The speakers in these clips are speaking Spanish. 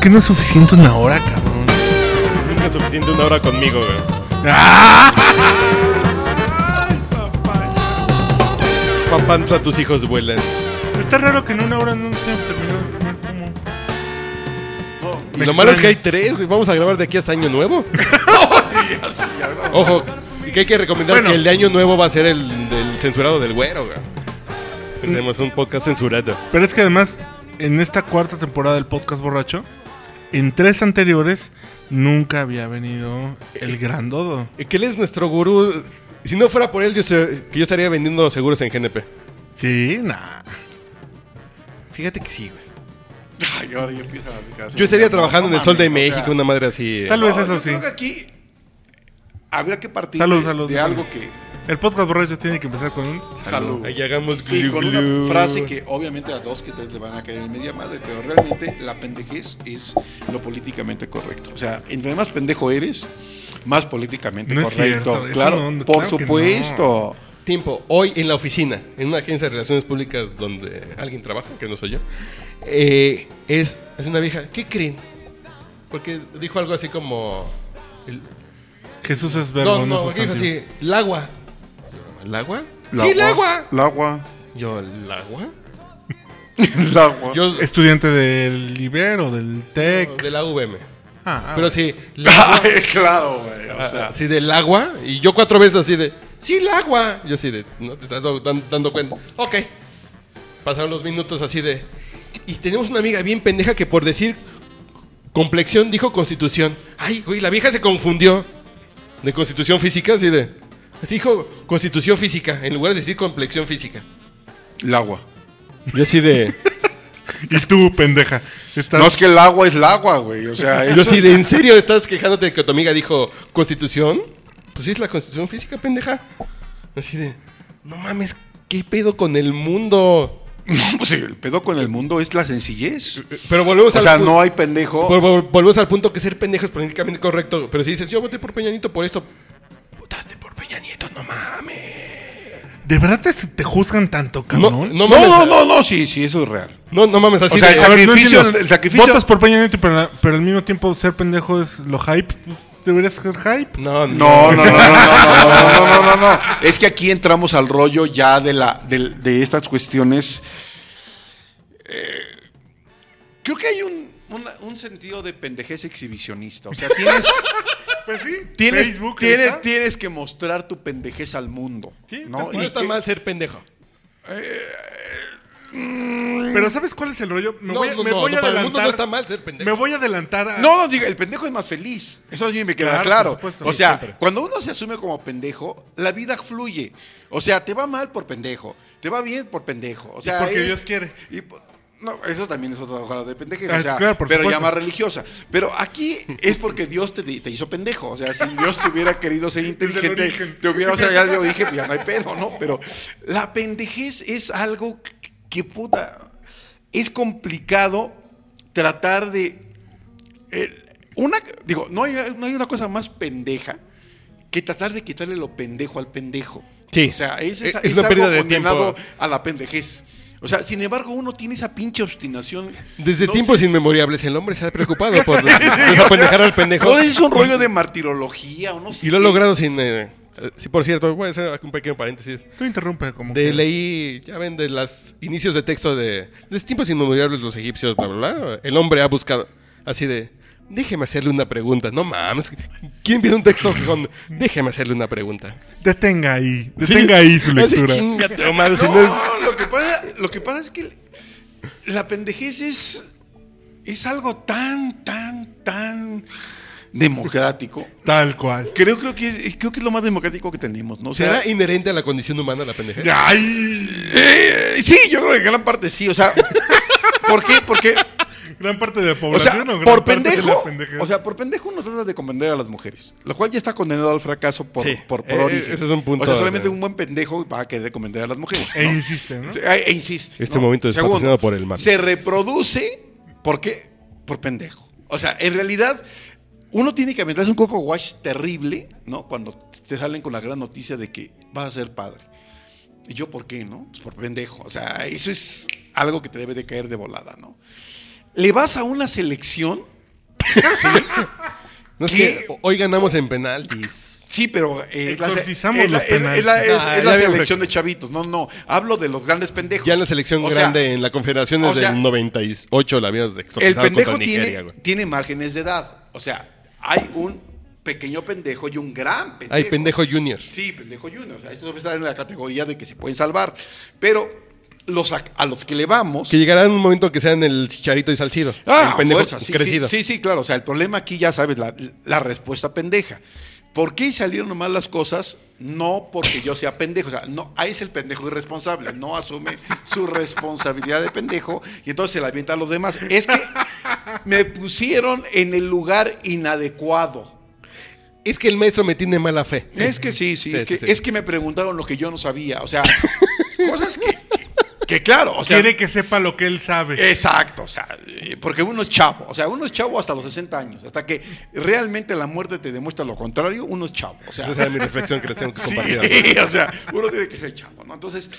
¿por qué no es suficiente una hora, cabrón? Nunca es suficiente una hora conmigo, güey. Papantla, tus hijos vuelan. Está raro que en una hora no nos hayamos terminado de comer como... Y Me lo malo es que hay tres, güey. Vamos a grabar de aquí hasta Año Nuevo. Ojo, y que hay que recomendar Bueno. que el de Año Nuevo va a ser el del censurado del güero, güey. Tenemos un podcast censurado. Pero es que además, en esta cuarta temporada del podcast borracho, en tres anteriores nunca había venido el gran dodo. Y que él es nuestro gurú. Si no fuera por él, yo, sé- que yo estaría vendiendo seguros en GNP. Sí, nah. Fíjate que sí, güey. Ay, ahora ya empiezan a aplicar. Yo estaría trabajando en el Sol de mames, o sea, México, una madre así. Tal no, vez eso yo sí. creo que aquí habría que partir Salud, de, salud. de algo que El podcast borracho tiene que empezar con un... salud. Ahí hagamos Y glu, con glu. una frase que obviamente a dos que tres le van a caer en media madre, pero realmente la pendejez es lo políticamente correcto. O sea, entre más pendejo eres, más políticamente No es correcto. claro, no, por claro supuesto. Tiempo, hoy en la oficina, en una agencia de relaciones públicas donde alguien trabaja, que no soy yo, eh, es, es una vieja. ¿Qué creen? Porque dijo algo así como. el- Jesús es verbo, no, no, no, dijo así: el agua. ¿El agua? Sí, el agua. El agua. Yo, ¿el agua? El agua. Yo, Estudiante del Ibero, del TEC. de la UVM. Ah, ah, Pero sí, el agua. Ay, claro, güey. O Ah, sea, así del agua. Y yo cuatro veces así de, sí, el agua. Yo así de, no te estás do- dan- dando cuenta. Ok. Pasaron los minutos así de... Y tenemos una amiga bien pendeja que por decir complexión dijo constitución. Ay, güey, la vieja se confundió. De constitución física, así de... Así dijo constitución física, en lugar de decir complexión física. el agua. Yo así de... Y tú, pendeja. Estás... No es que el agua es el agua, güey. O sea, Yo eso- así de, ¿en serio estás quejándote de que tu amiga dijo constitución? Pues sí, es la constitución física, pendeja. Así de, no mames, ¿qué pedo con el mundo? Pues sí, el pedo con el mundo es la sencillez. Pero volvemos O al sea, no hay pendejo. vol- vol- volvemos al punto que ser pendejo es políticamente correcto. Pero si dices, yo voté por Peña Nieto por eso. Votaste por Peña Nieto, no mames. ¿De verdad te, te juzgan tanto, cabrón? no No, mames. no, no, no, sí, sí, eso es real. No, no mames, así O sea, el sacrificio- el sacrificio- Votas por Peña Nieto, pero, pero al mismo tiempo ser pendejo es lo hype. ¿Deberías ser hype? No, No, no, no, no, no, no, no, no, no, no. Es que aquí entramos al rollo ya de la de, de estas cuestiones. Eh, creo que hay un, una- un sentido de pendejez exhibicionista. O sea, tienes, Pues sí. tienes, Facebook, tienes, tienes que mostrar tu pendejez al mundo. Sí, ¿no? no está que- mal ser pendejo. Pero ¿sabes cuál es el rollo? Me No, voy, a- no, me no, voy no, a para el adelantar. mundo no está mal ser pendejo. Me voy a adelantar a... No, no, diga, el pendejo es más feliz. Eso a mí me queda Claro, claro. por supuesto. o Sí, sea, siempre. cuando uno se asume como pendejo, la vida fluye. O sea, te va mal por pendejo, te va bien por pendejo. O sea, porque es- Dios quiere. y por- no, eso también es otra hoja de pendejez, Ah, o sea, claro, por pero ya supuesto. más religiosa. Pero aquí es porque Dios te, te hizo pendejo. O sea, si Dios te hubiera querido ser inteligente, te hubiera, o sea, ya yo dije, pues ya no hay pedo, ¿no? Pero la pendejez es algo que, puta, es complicado tratar de el- una, digo, no hay, no hay una cosa más pendeja que tratar de quitarle lo pendejo al pendejo. Sí. O sea, es, Es- es, es es una pérdida algo de tiempo. a la pendejez. O sea, sin embargo, uno tiene esa pinche obstinación. Desde No tiempos sé- inmemorables el hombre se ha preocupado por desapendejar al pendejo. No es un rollo de martirología o no sé. Y lo ha logrado sin... eh, sí, por cierto, voy a hacer un pequeño paréntesis. Tú interrumpe como De que- leí, ya ven, de los inicios de texto de... Desde tiempos inmemorables los egipcios, bla, bla, bla. El hombre ha buscado así de... Déjeme hacerle una pregunta. No mames. ¿Quién pide un texto con... Déjeme hacerle una pregunta? Detenga ahí. Detenga ahí su Así, lectura. chingate, Omar, si No, no es- lo, que pasa, lo que pasa es que la pendejez es, es algo tan, tan, tan democrático. Tal cual. Creo, creo, que es, creo que es lo más democrático que tenemos, ¿no? O sea, ¿Será inherente a la condición humana la pendeja? ¡Ay! eh, sí, yo creo que en gran parte sí. O sea, ¿por qué? Porque, Gran parte de la o sea, población o, gran por parte de la pendejo, o sea, por pendejo nos tratas de convender a las mujeres, lo cual ya está condenado al fracaso por, Sí, por, por eh, origen. ese es un punto O sea, solamente un buen pendejo va a querer convender a las mujeres. E ¿no? insiste, ¿no? Sí, E insiste. Este momento es Segundo, patrocinado por el mar. Se reproduce, ¿por qué? Por pendejo. O sea, en realidad, uno tiene que aventarse un coco wash terrible, ¿no? Cuando te salen con la gran noticia de que vas a ser padre. ¿Y yo por qué, no? Pues por pendejo. O sea, eso es algo que te debe de caer de volada, ¿no? Le vas a una selección. No es que hoy ganamos en penaltis. Sí, pero. eh, Exorcizamos es la- los es- es la- es- Ah, es la selección de chavitos. No, no. Hablo de los grandes pendejos. Ya en la selección O sea, grande en la Confederación o desde sea, el 98 la habíamos El exorcizado pendejo contra Nigeria, tiene, güey. tiene márgenes de edad. O sea, hay un pequeño pendejo y un gran pendejo. Hay pendejo junior. Sí, pendejo junior. O sea, estos están en la categoría de que se pueden salvar. Pero los a, a los que le vamos. Que llegará en un momento que sean el chicharito y salcido. Ah, el pendejo fuerza, sí, crecido. Sí, sí, sí, claro. O sea, el problema aquí, ya sabes, la, la respuesta pendeja. ¿Por qué salieron mal las cosas? No porque yo sea pendejo. O sea, no, ahí es el pendejo irresponsable. No asume su responsabilidad de pendejo y entonces se la avienta a los demás. Es que me pusieron en el lugar inadecuado. Es que el maestro me tiene mala fe. Es que sí, sí, Sí, es, sí, que, sí. es que me preguntaron lo que yo no sabía. O sea, que- que claro, o sea, Quiere que sepa lo que él sabe. Exacto, o sea, porque uno es chavo, o sea, uno es chavo hasta los 60 años, hasta que realmente la muerte te demuestra lo contrario, uno es chavo, o sea, Esa era mi reflexión que les tengo que sí, compartir. o sea, uno tiene que ser chavo, ¿no? Entonces,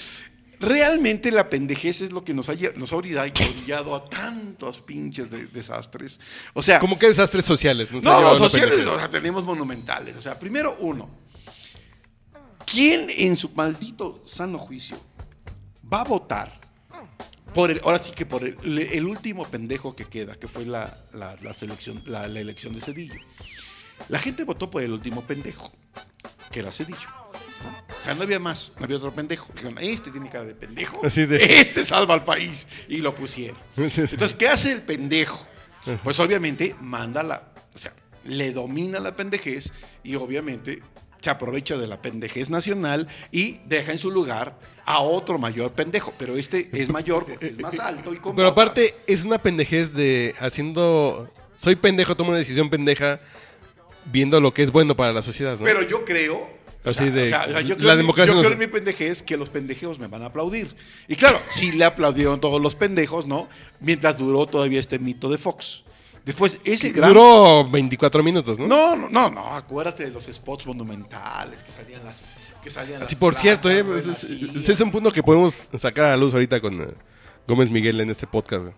realmente la pendejez es lo que nos ha, nos ha orillado a tantos pinches de- desastres, o sea, Como que desastres sociales. No, los sociales sea, tenemos monumentales. O sea, primero uno. ¿Quién en su maldito sano juicio va a votar por el, ahora sí que por el, último pendejo que queda, que fue la, la- la selección, la, la elección de Cedillo? La gente votó por el último pendejo, que era Cedillo. O sea, no había más, no había otro pendejo. Dijeron, este tiene cara de pendejo. Así de- Este salva al país. Y lo pusieron. Entonces, ¿qué hace el pendejo? Pues obviamente manda la. O sea, le domina la pendejez y obviamente se aprovecha de la pendejez nacional y deja en su lugar a otro mayor pendejo. Pero este es mayor porque es más alto y con Pero botas. aparte, es una pendejez de haciendo. Soy pendejo, tomo una decisión pendeja viendo lo que es bueno para la sociedad. ¿no? Pero yo creo. Así de- yo la creo mi- democracia Yo creo en mi pendejez que los pendejos me van a aplaudir. Y claro, sí le aplaudieron todos los pendejos, ¿no? Mientras duró todavía este mito de Fox. Después, ese gran. Duró 24 minutos, ¿no? No, no, no, no, acuérdate de los spots monumentales que salían las. Que salían Así las por cierto, eh, pues, es, renacían. ese es un punto que podemos sacar a la luz ahorita con eh, Gómez Miguel en este podcast. güey.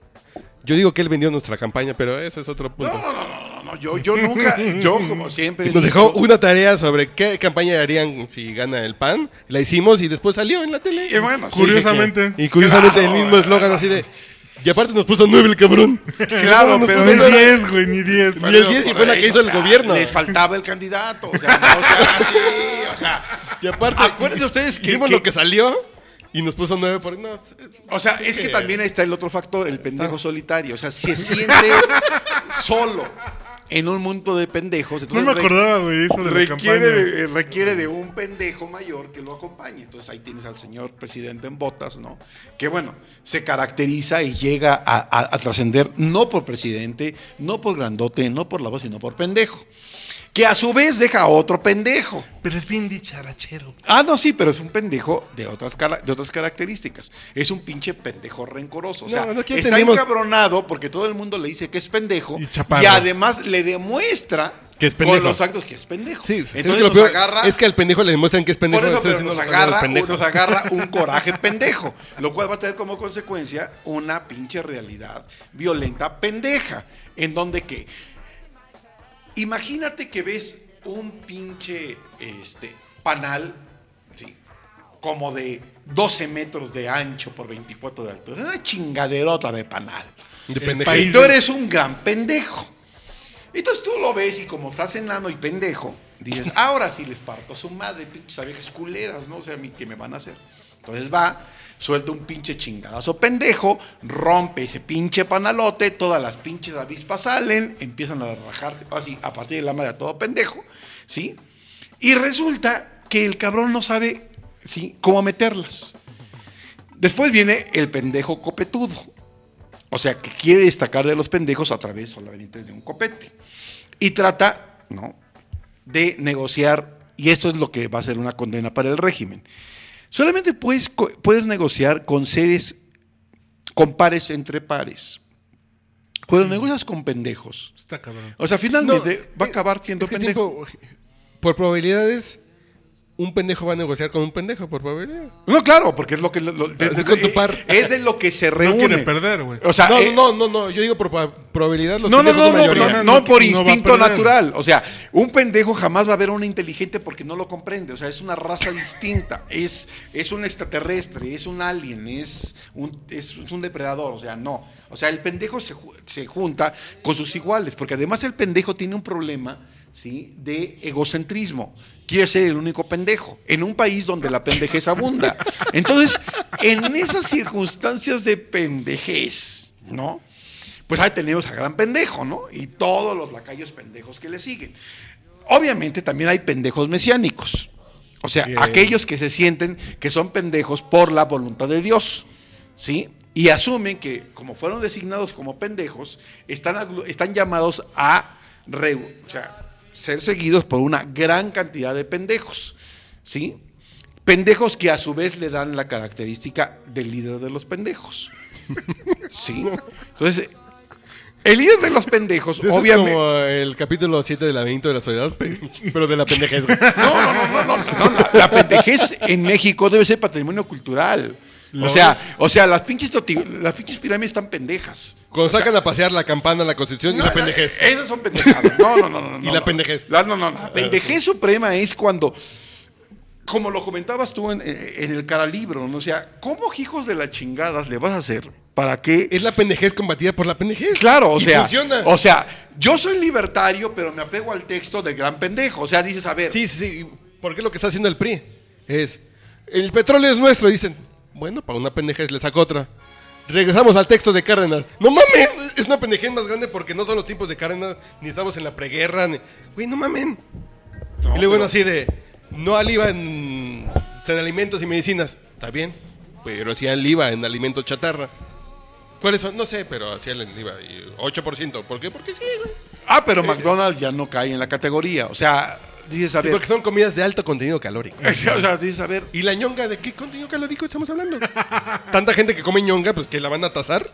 Yo digo que él vendió nuestra campaña, pero ese es otro punto. No, no, no, no, no, yo, yo nunca, yo como siempre. Nos dicho- dejó una tarea sobre qué campaña harían si gana el PAN. La hicimos y después salió en la tele. Y bueno, sí, Curiosamente. Y curiosamente Claro, el mismo eslogan así de... Y aparte nos puso nueve el cabrón. Claro, Nos pero Ni era- nueve. 10, güey, ni 10. Y el 10 y fue la que hizo el gobierno. Les faltaba el candidato, o sea, no, o sea, sí, o sea. Y aparte... Acuérdense ustedes que- que- lo que salió y nos puso nueve por... No, O sea, es que también ahí está el otro factor, el pendejo solitario. O sea, se siente solo en un mundo de pendejos. No entonces me re- acordaba, güey, eso de la requiere campaña. de, eh, requiere de un pendejo mayor que lo acompañe. Entonces ahí tienes al señor presidente en botas, ¿no? Que bueno, se caracteriza y llega a, a- a trascender no por presidente, no por grandote, no por la voz, sino por pendejo. Que a su vez deja a otro pendejo. Pero es bien dicharachero. Ah, no, sí, pero es un pendejo de otras, de otras características. Es un pinche pendejo rencoroso. O sea, No, no, aquí está entendimos- encabronado porque todo el mundo le dice que es pendejo. Y. Y además le demuestra Que es pendejo. con los actos que es pendejo. Sí, es que Entonces lo nos peor agarra. es que al pendejo le demuestran que es pendejo. por eso, pero nos lo agarra, pendejo. nos agarra un coraje pendejo, lo cual va a tener como consecuencia una pinche realidad violenta pendeja, en donde que imagínate que ves un pinche este panal, sí, como de 12 metros de ancho por 24 de altura, una chingaderota de panal. De Y tú eres un gran pendejo. Entonces tú lo ves y como estás enano y pendejo, dices, ahora sí les parto a su madre, pinches abejas culeras, ¿no? O sea, a mí, ¿qué me van a hacer? Entonces va, suelta un pinche chingadazo pendejo, rompe ese pinche panalote, todas las pinches avispas salen, empiezan a rajarse, así, a partir de la madre a todo pendejo, ¿sí? Y resulta que el cabrón no sabe, ¿sí? Cómo meterlas. Después viene el pendejo copetudo. O sea, que quiere destacar de los pendejos a través solamente de un copete. Y trata, ¿no? De negociar, y esto es lo que va a ser una condena para el régimen. Solamente puedes, puedes negociar con seres, con pares entre pares. Cuando negocias con pendejos, Está cabrón. o sea, finalmente No, va a acabar siendo es que pendejo. tipo, por probabilidades, un pendejo va a negociar con un pendejo por probabilidad. No, claro, porque es lo que lo- de- Así con tu par. es de lo que se No reúne. quiere perder, güey. O sea, no, eh, no, no, no, yo digo por proba- probabilidad los no, no, pendejos no, no, mayoría. no, No, no por no instinto natural. O sea, un pendejo jamás va a ver a un inteligente porque no lo comprende. O sea, es una raza distinta. Es, es un extraterrestre, es un alien, es un, es, es un depredador. O sea, no. O sea, el pendejo se, ju- se junta con sus iguales. Porque además el pendejo tiene un problema ¿sí? de egocentrismo. Quiere ser el único pendejo en un país donde la pendejez abunda. Entonces, en esas circunstancias de pendejez, ¿no? pues ahí tenemos a gran pendejo, ¿no? Y todos los lacayos pendejos que le siguen. Obviamente también hay pendejos mesiánicos. O sea, Bien. aquellos que se sienten que son pendejos por la voluntad de Dios, ¿sí? Y asumen que como fueron designados como pendejos, están, están llamados a re- o sea, ser seguidos por una gran cantidad de pendejos, ¿sí? Pendejos que a su vez le dan la característica del líder de los pendejos. ¿Sí? Entonces, el líder de los pendejos, obviamente. es como el capítulo 7 del laberinto de la soledad, pe- pero de la pendejez. No, no, no, no, no, no, la, la pendejez en México debe ser patrimonio cultural. O sea, o sea, las pinches, las pinches pirámides están pendejas. Cuando sacan a pasear la campana, la constitución y la pendejez. Esas son pendejadas. No, no, no, no. Y la pendejez. La- no, no, no. La pendejez suprema es cuando, como lo comentabas tú en, en el caralibro, ¿no? O sea, ¿cómo hijos de la chingadas le vas a hacer para que Es la pendejez combatida por la pendejez. Claro, o Y sea, funciona. o sea, yo soy libertario, pero me apego al texto del gran pendejo. O sea, dices, a ver, Sí, sí, sí. Porque lo que está haciendo el PRI es. El petróleo es nuestro. Dicen, bueno, para una pendejez le saco otra. Regresamos al texto de Cárdenas. No mames, es una pendejez más grande porque no son los tiempos de Cárdenas, ni estamos en la preguerra. Ni... Güey, no mamen. y luego bueno, así de. No al IVA en, en alimentos y medicinas. Está bien, pero sí al IVA en alimentos chatarra. ¿Cuáles son? No sé, pero hacía el IVA. y 8%. ¿Por qué? Porque sí, güey. ah, pero McDonald's ya no cae en la categoría. O sea, dices, a Sí, ver, porque son comidas de alto contenido calórico. o sea, dices, a ver, ¿Y la ñonga de qué contenido calórico estamos hablando? Tanta gente que come ñonga, pues que la van a tasar.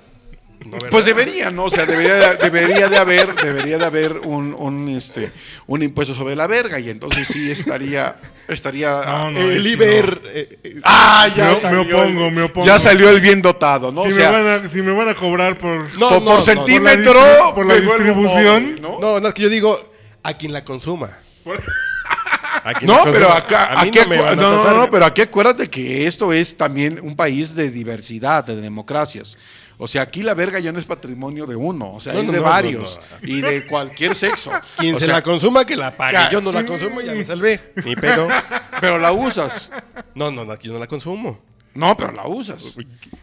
Pues debería, ¿no? O sea, debería, debería de haber, debería de haber un, un, este, un impuesto sobre la verga y entonces sí estaría, estaría. No, no, el sí, Iber. eh, eh, Ah, ya Me- me opongo, me opongo. Ya salió el bien dotado, ¿no? si, o sea, me van a, si me van a cobrar por... No, por, no, por no, centímetro, por la distri- por la me vuelvo distribución. ¿no? no, no, es que yo digo a quien la consuma. No, pero acá, aquí no, no, no, pero aquí acuérdate que esto es también un país de diversidad, de democracias. O sea, aquí la verga ya no es patrimonio de uno, o sea, No, es no, de no, varios y de cualquier sexo. Quien O se sea, la consuma, que la pague. Yo no la consumo, ya me salvé. Ni pedo. Pero la usas. No, no, no, yo no la consumo. No, pero la usas.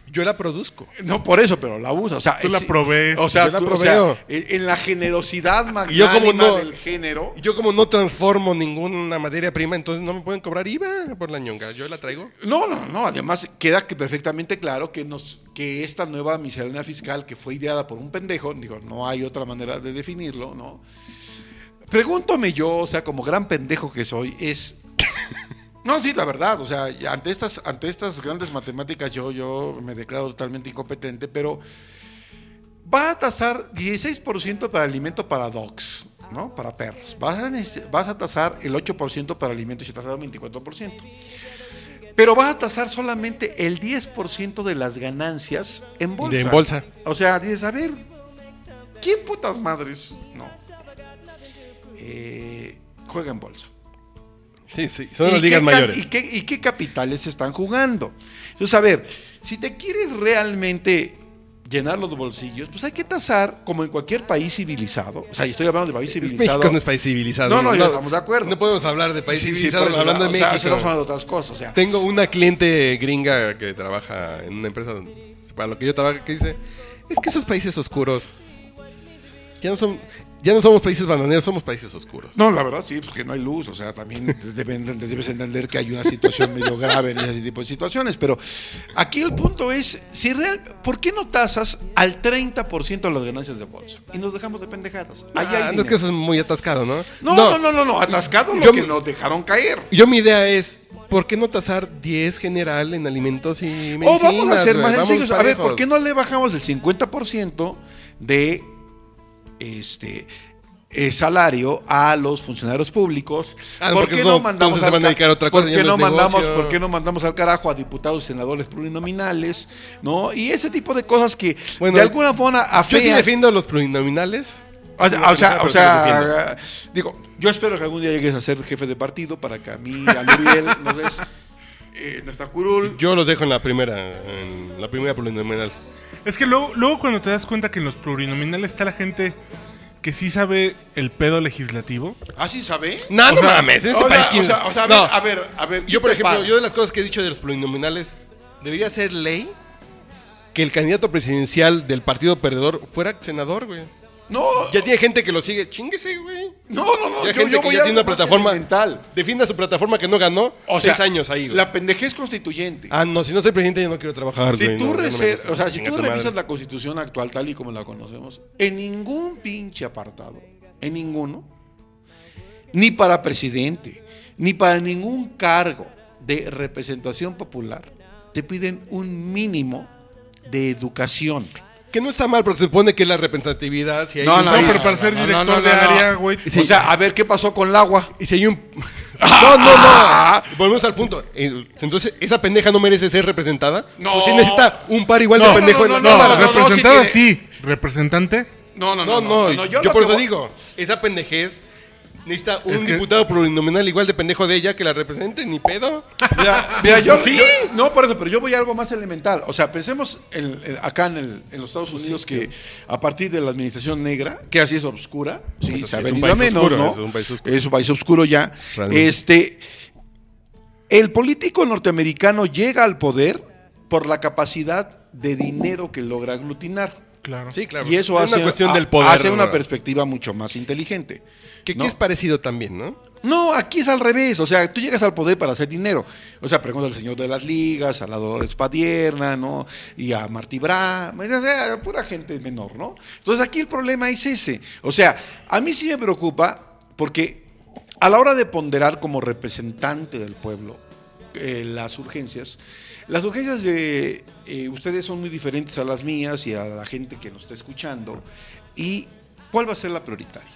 Yo la produzco. No por eso, pero la usas. O sea, Tú la es- provees. O sea, Yo la tú- o sea, en la generosidad Y yo como magnánima no- del género. Yo como no transformo ninguna materia prima, entonces no me pueden cobrar IVA por la ñonga. Yo la traigo. No, no, no. Además, queda que perfectamente claro que nos que esta nueva miscelánea fiscal que fue ideada por un pendejo, digo, no hay otra manera de definirlo, ¿no? Pregúntame yo, o sea, como gran pendejo que soy, es. No, sí, la verdad, o sea, ante estas, ante estas grandes matemáticas yo, yo me declaro totalmente incompetente, pero va a tasar 16% para alimento para dogs, ¿no? Para perros. Vas a, vas a tasar el 8% para alimentos y tasado 24%. Pero vas a tasar solamente el 10% de las ganancias en bolsa. De en bolsa. O sea, dices, a ver, ¿quién putas madres? No. Eh, juega en bolsa. Sí, sí. Son ¿Y las ligas mayores. ¿y qué, ¿Y qué capitales están jugando? Entonces, a ver, si te quieres realmente llenar los bolsillos, pues hay que tasar como en cualquier país civilizado. O sea, y estoy hablando de país civilizado. México no es país civilizado. No, no, estamos de acuerdo. No podemos hablar de país Sí, civilizado eso, hablando de o sea, México. estamos hablando de otras cosas. O sea, Tengo una cliente gringa que trabaja en una empresa para lo que yo trabajo que dice, es que esos países oscuros ya no son ya no somos países bananeros, somos países oscuros. No, la verdad sí, porque no hay luz, o sea, también deben- debes entender que hay una situación medio grave en ese tipo de situaciones, pero aquí el punto es, si real, ¿por qué no tasas al 30% de las ganancias de bolsa? Y nos dejamos de pendejadas. Ahí hay Ah, no es que eso es muy atascado, ¿no? no, no, no, no, no, atascado lo que nos dejaron caer. Yo mi idea es, ¿por qué no tasar 10 general en alimentos y medicinas? O vamos a ser güey? más sencillos. A ver. ¿por qué no le bajamos el 50% de este eh, salario a los funcionarios públicos. Ah, ¿por qué no mandamos, negocio? ¿Por qué no mandamos al carajo a diputados y senadores plurinominales? ¿no? Y ese tipo de cosas que Bueno, de alguna forma Yo sí afean. defiendo a los plurinominales. O sea, o sea, Pero o sí los sea, digo, yo espero que algún día llegues a ser jefe de partido para que a mí, a Muriel, nos des eh, nuestra curul. Yo los dejo en la primera, en la primera plurinominal. Es que luego, luego cuando te das cuenta que en los plurinominales está la gente que sí sabe el pedo legislativo. ¿Ah, sí sabe? No, O no sea, mames, en ese o sea, o sea, o sea, a No. ver, a ver, a ver, Yo, ¿qué por ejemplo, yo de las cosas que he dicho de los plurinominales, debería ser ley que el candidato presidencial del partido perdedor fuera senador, güey. No, Ya tiene gente que lo sigue, chinguese, güey. no, no, no. Ya yo- gente yo que ya a tiene una plataforma. elemental. Defienda su plataforma que no ganó O sea, seis años ahí, güey. La pendejez constituyente. Ah, no, si no soy presidente yo no quiero trabajar, si güey. tú, no, o sea, si tú revisas madre. la constitución actual tal y como la conocemos, en ningún pinche apartado, en ninguno, ni para presidente, ni para ningún cargo de representación popular, te piden un mínimo de educación. Que no está mal, porque se supone que es la representatividad. Si hay No, un- no, No, no, pero para ser no, no, director no, de no, no. área, güey. O sea, a ver qué pasó con el agua. Y si hay un... No, no, no. Volvemos al punto. Eh, Entonces, ¿esa pendeja no merece ser representada? No. ¿O si necesita un par igual No, de pendejo no, en no, la no, no, no, representada sí sí, representante. No, no, No, no, yo, lo por eso voy- digo, esa pendejez necesita un Es que- diputado plurinominal igual de pendejo de ella que la represente, ni pedo. Mira, mira, yo ¿Sí? yo- no, por eso, pero yo voy a algo más elemental. O sea, pensemos en- en- acá en, el- en los Estados Unidos que a partir de la administración negra, que así es oscura, sí, se ha sí, es un venido a país menos, oscuro, ¿no? es un país oscuro. Es un país oscuro ya. Realmente. Este, el político norteamericano llega al poder por la capacidad de dinero que logra aglutinar. Claro. Sí, claro. Y eso es hace, una cuestión a- del poder. hace una perspectiva mucho más inteligente. que, que ¿no? es parecido también, ¿no? No, aquí es al revés. O sea, tú llegas al poder para hacer dinero. O sea, pregunta al señor de las ligas, a la Dolores Padierna, ¿no? Y a Martí Bra, o sea, pura gente menor, ¿no? Entonces aquí el problema es ese. O sea, a mí sí me preocupa porque a la hora de ponderar como representante del pueblo eh, las urgencias, las urgencias de eh, ustedes son muy diferentes a las mías y a la gente que nos está escuchando. ¿Y cuál va a ser la prioritaria?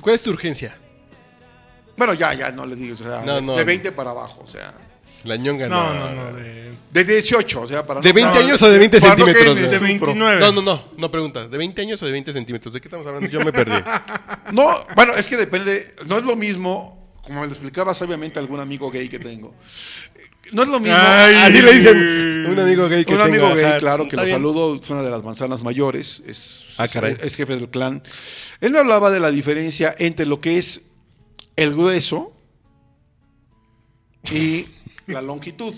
¿Cuál es tu urgencia? Bueno, ya, ya, no le digo, o sea, No, de, no. de 20 para abajo, o sea. La ñonga No, no, no. De, De 18, o sea, para ¿De no- 20 no, años o de 20 para no centímetros? de güey? 29. No, no, no, no pregunta. ¿De 20 años o de 20 centímetros? ¿De qué estamos hablando? Yo me perdí. No, bueno, es que depende, no es lo mismo, como me lo explicaba sabiamente algún amigo gay que tengo. No es lo mismo. Ay. Así le dicen un amigo gay que un amigo gay, ajá, claro, que lo bien. saludo, es una de las manzanas mayores, es, Ah, caray. es, es jefe del clan. Él me hablaba de la diferencia entre lo que es el grueso y la longitud.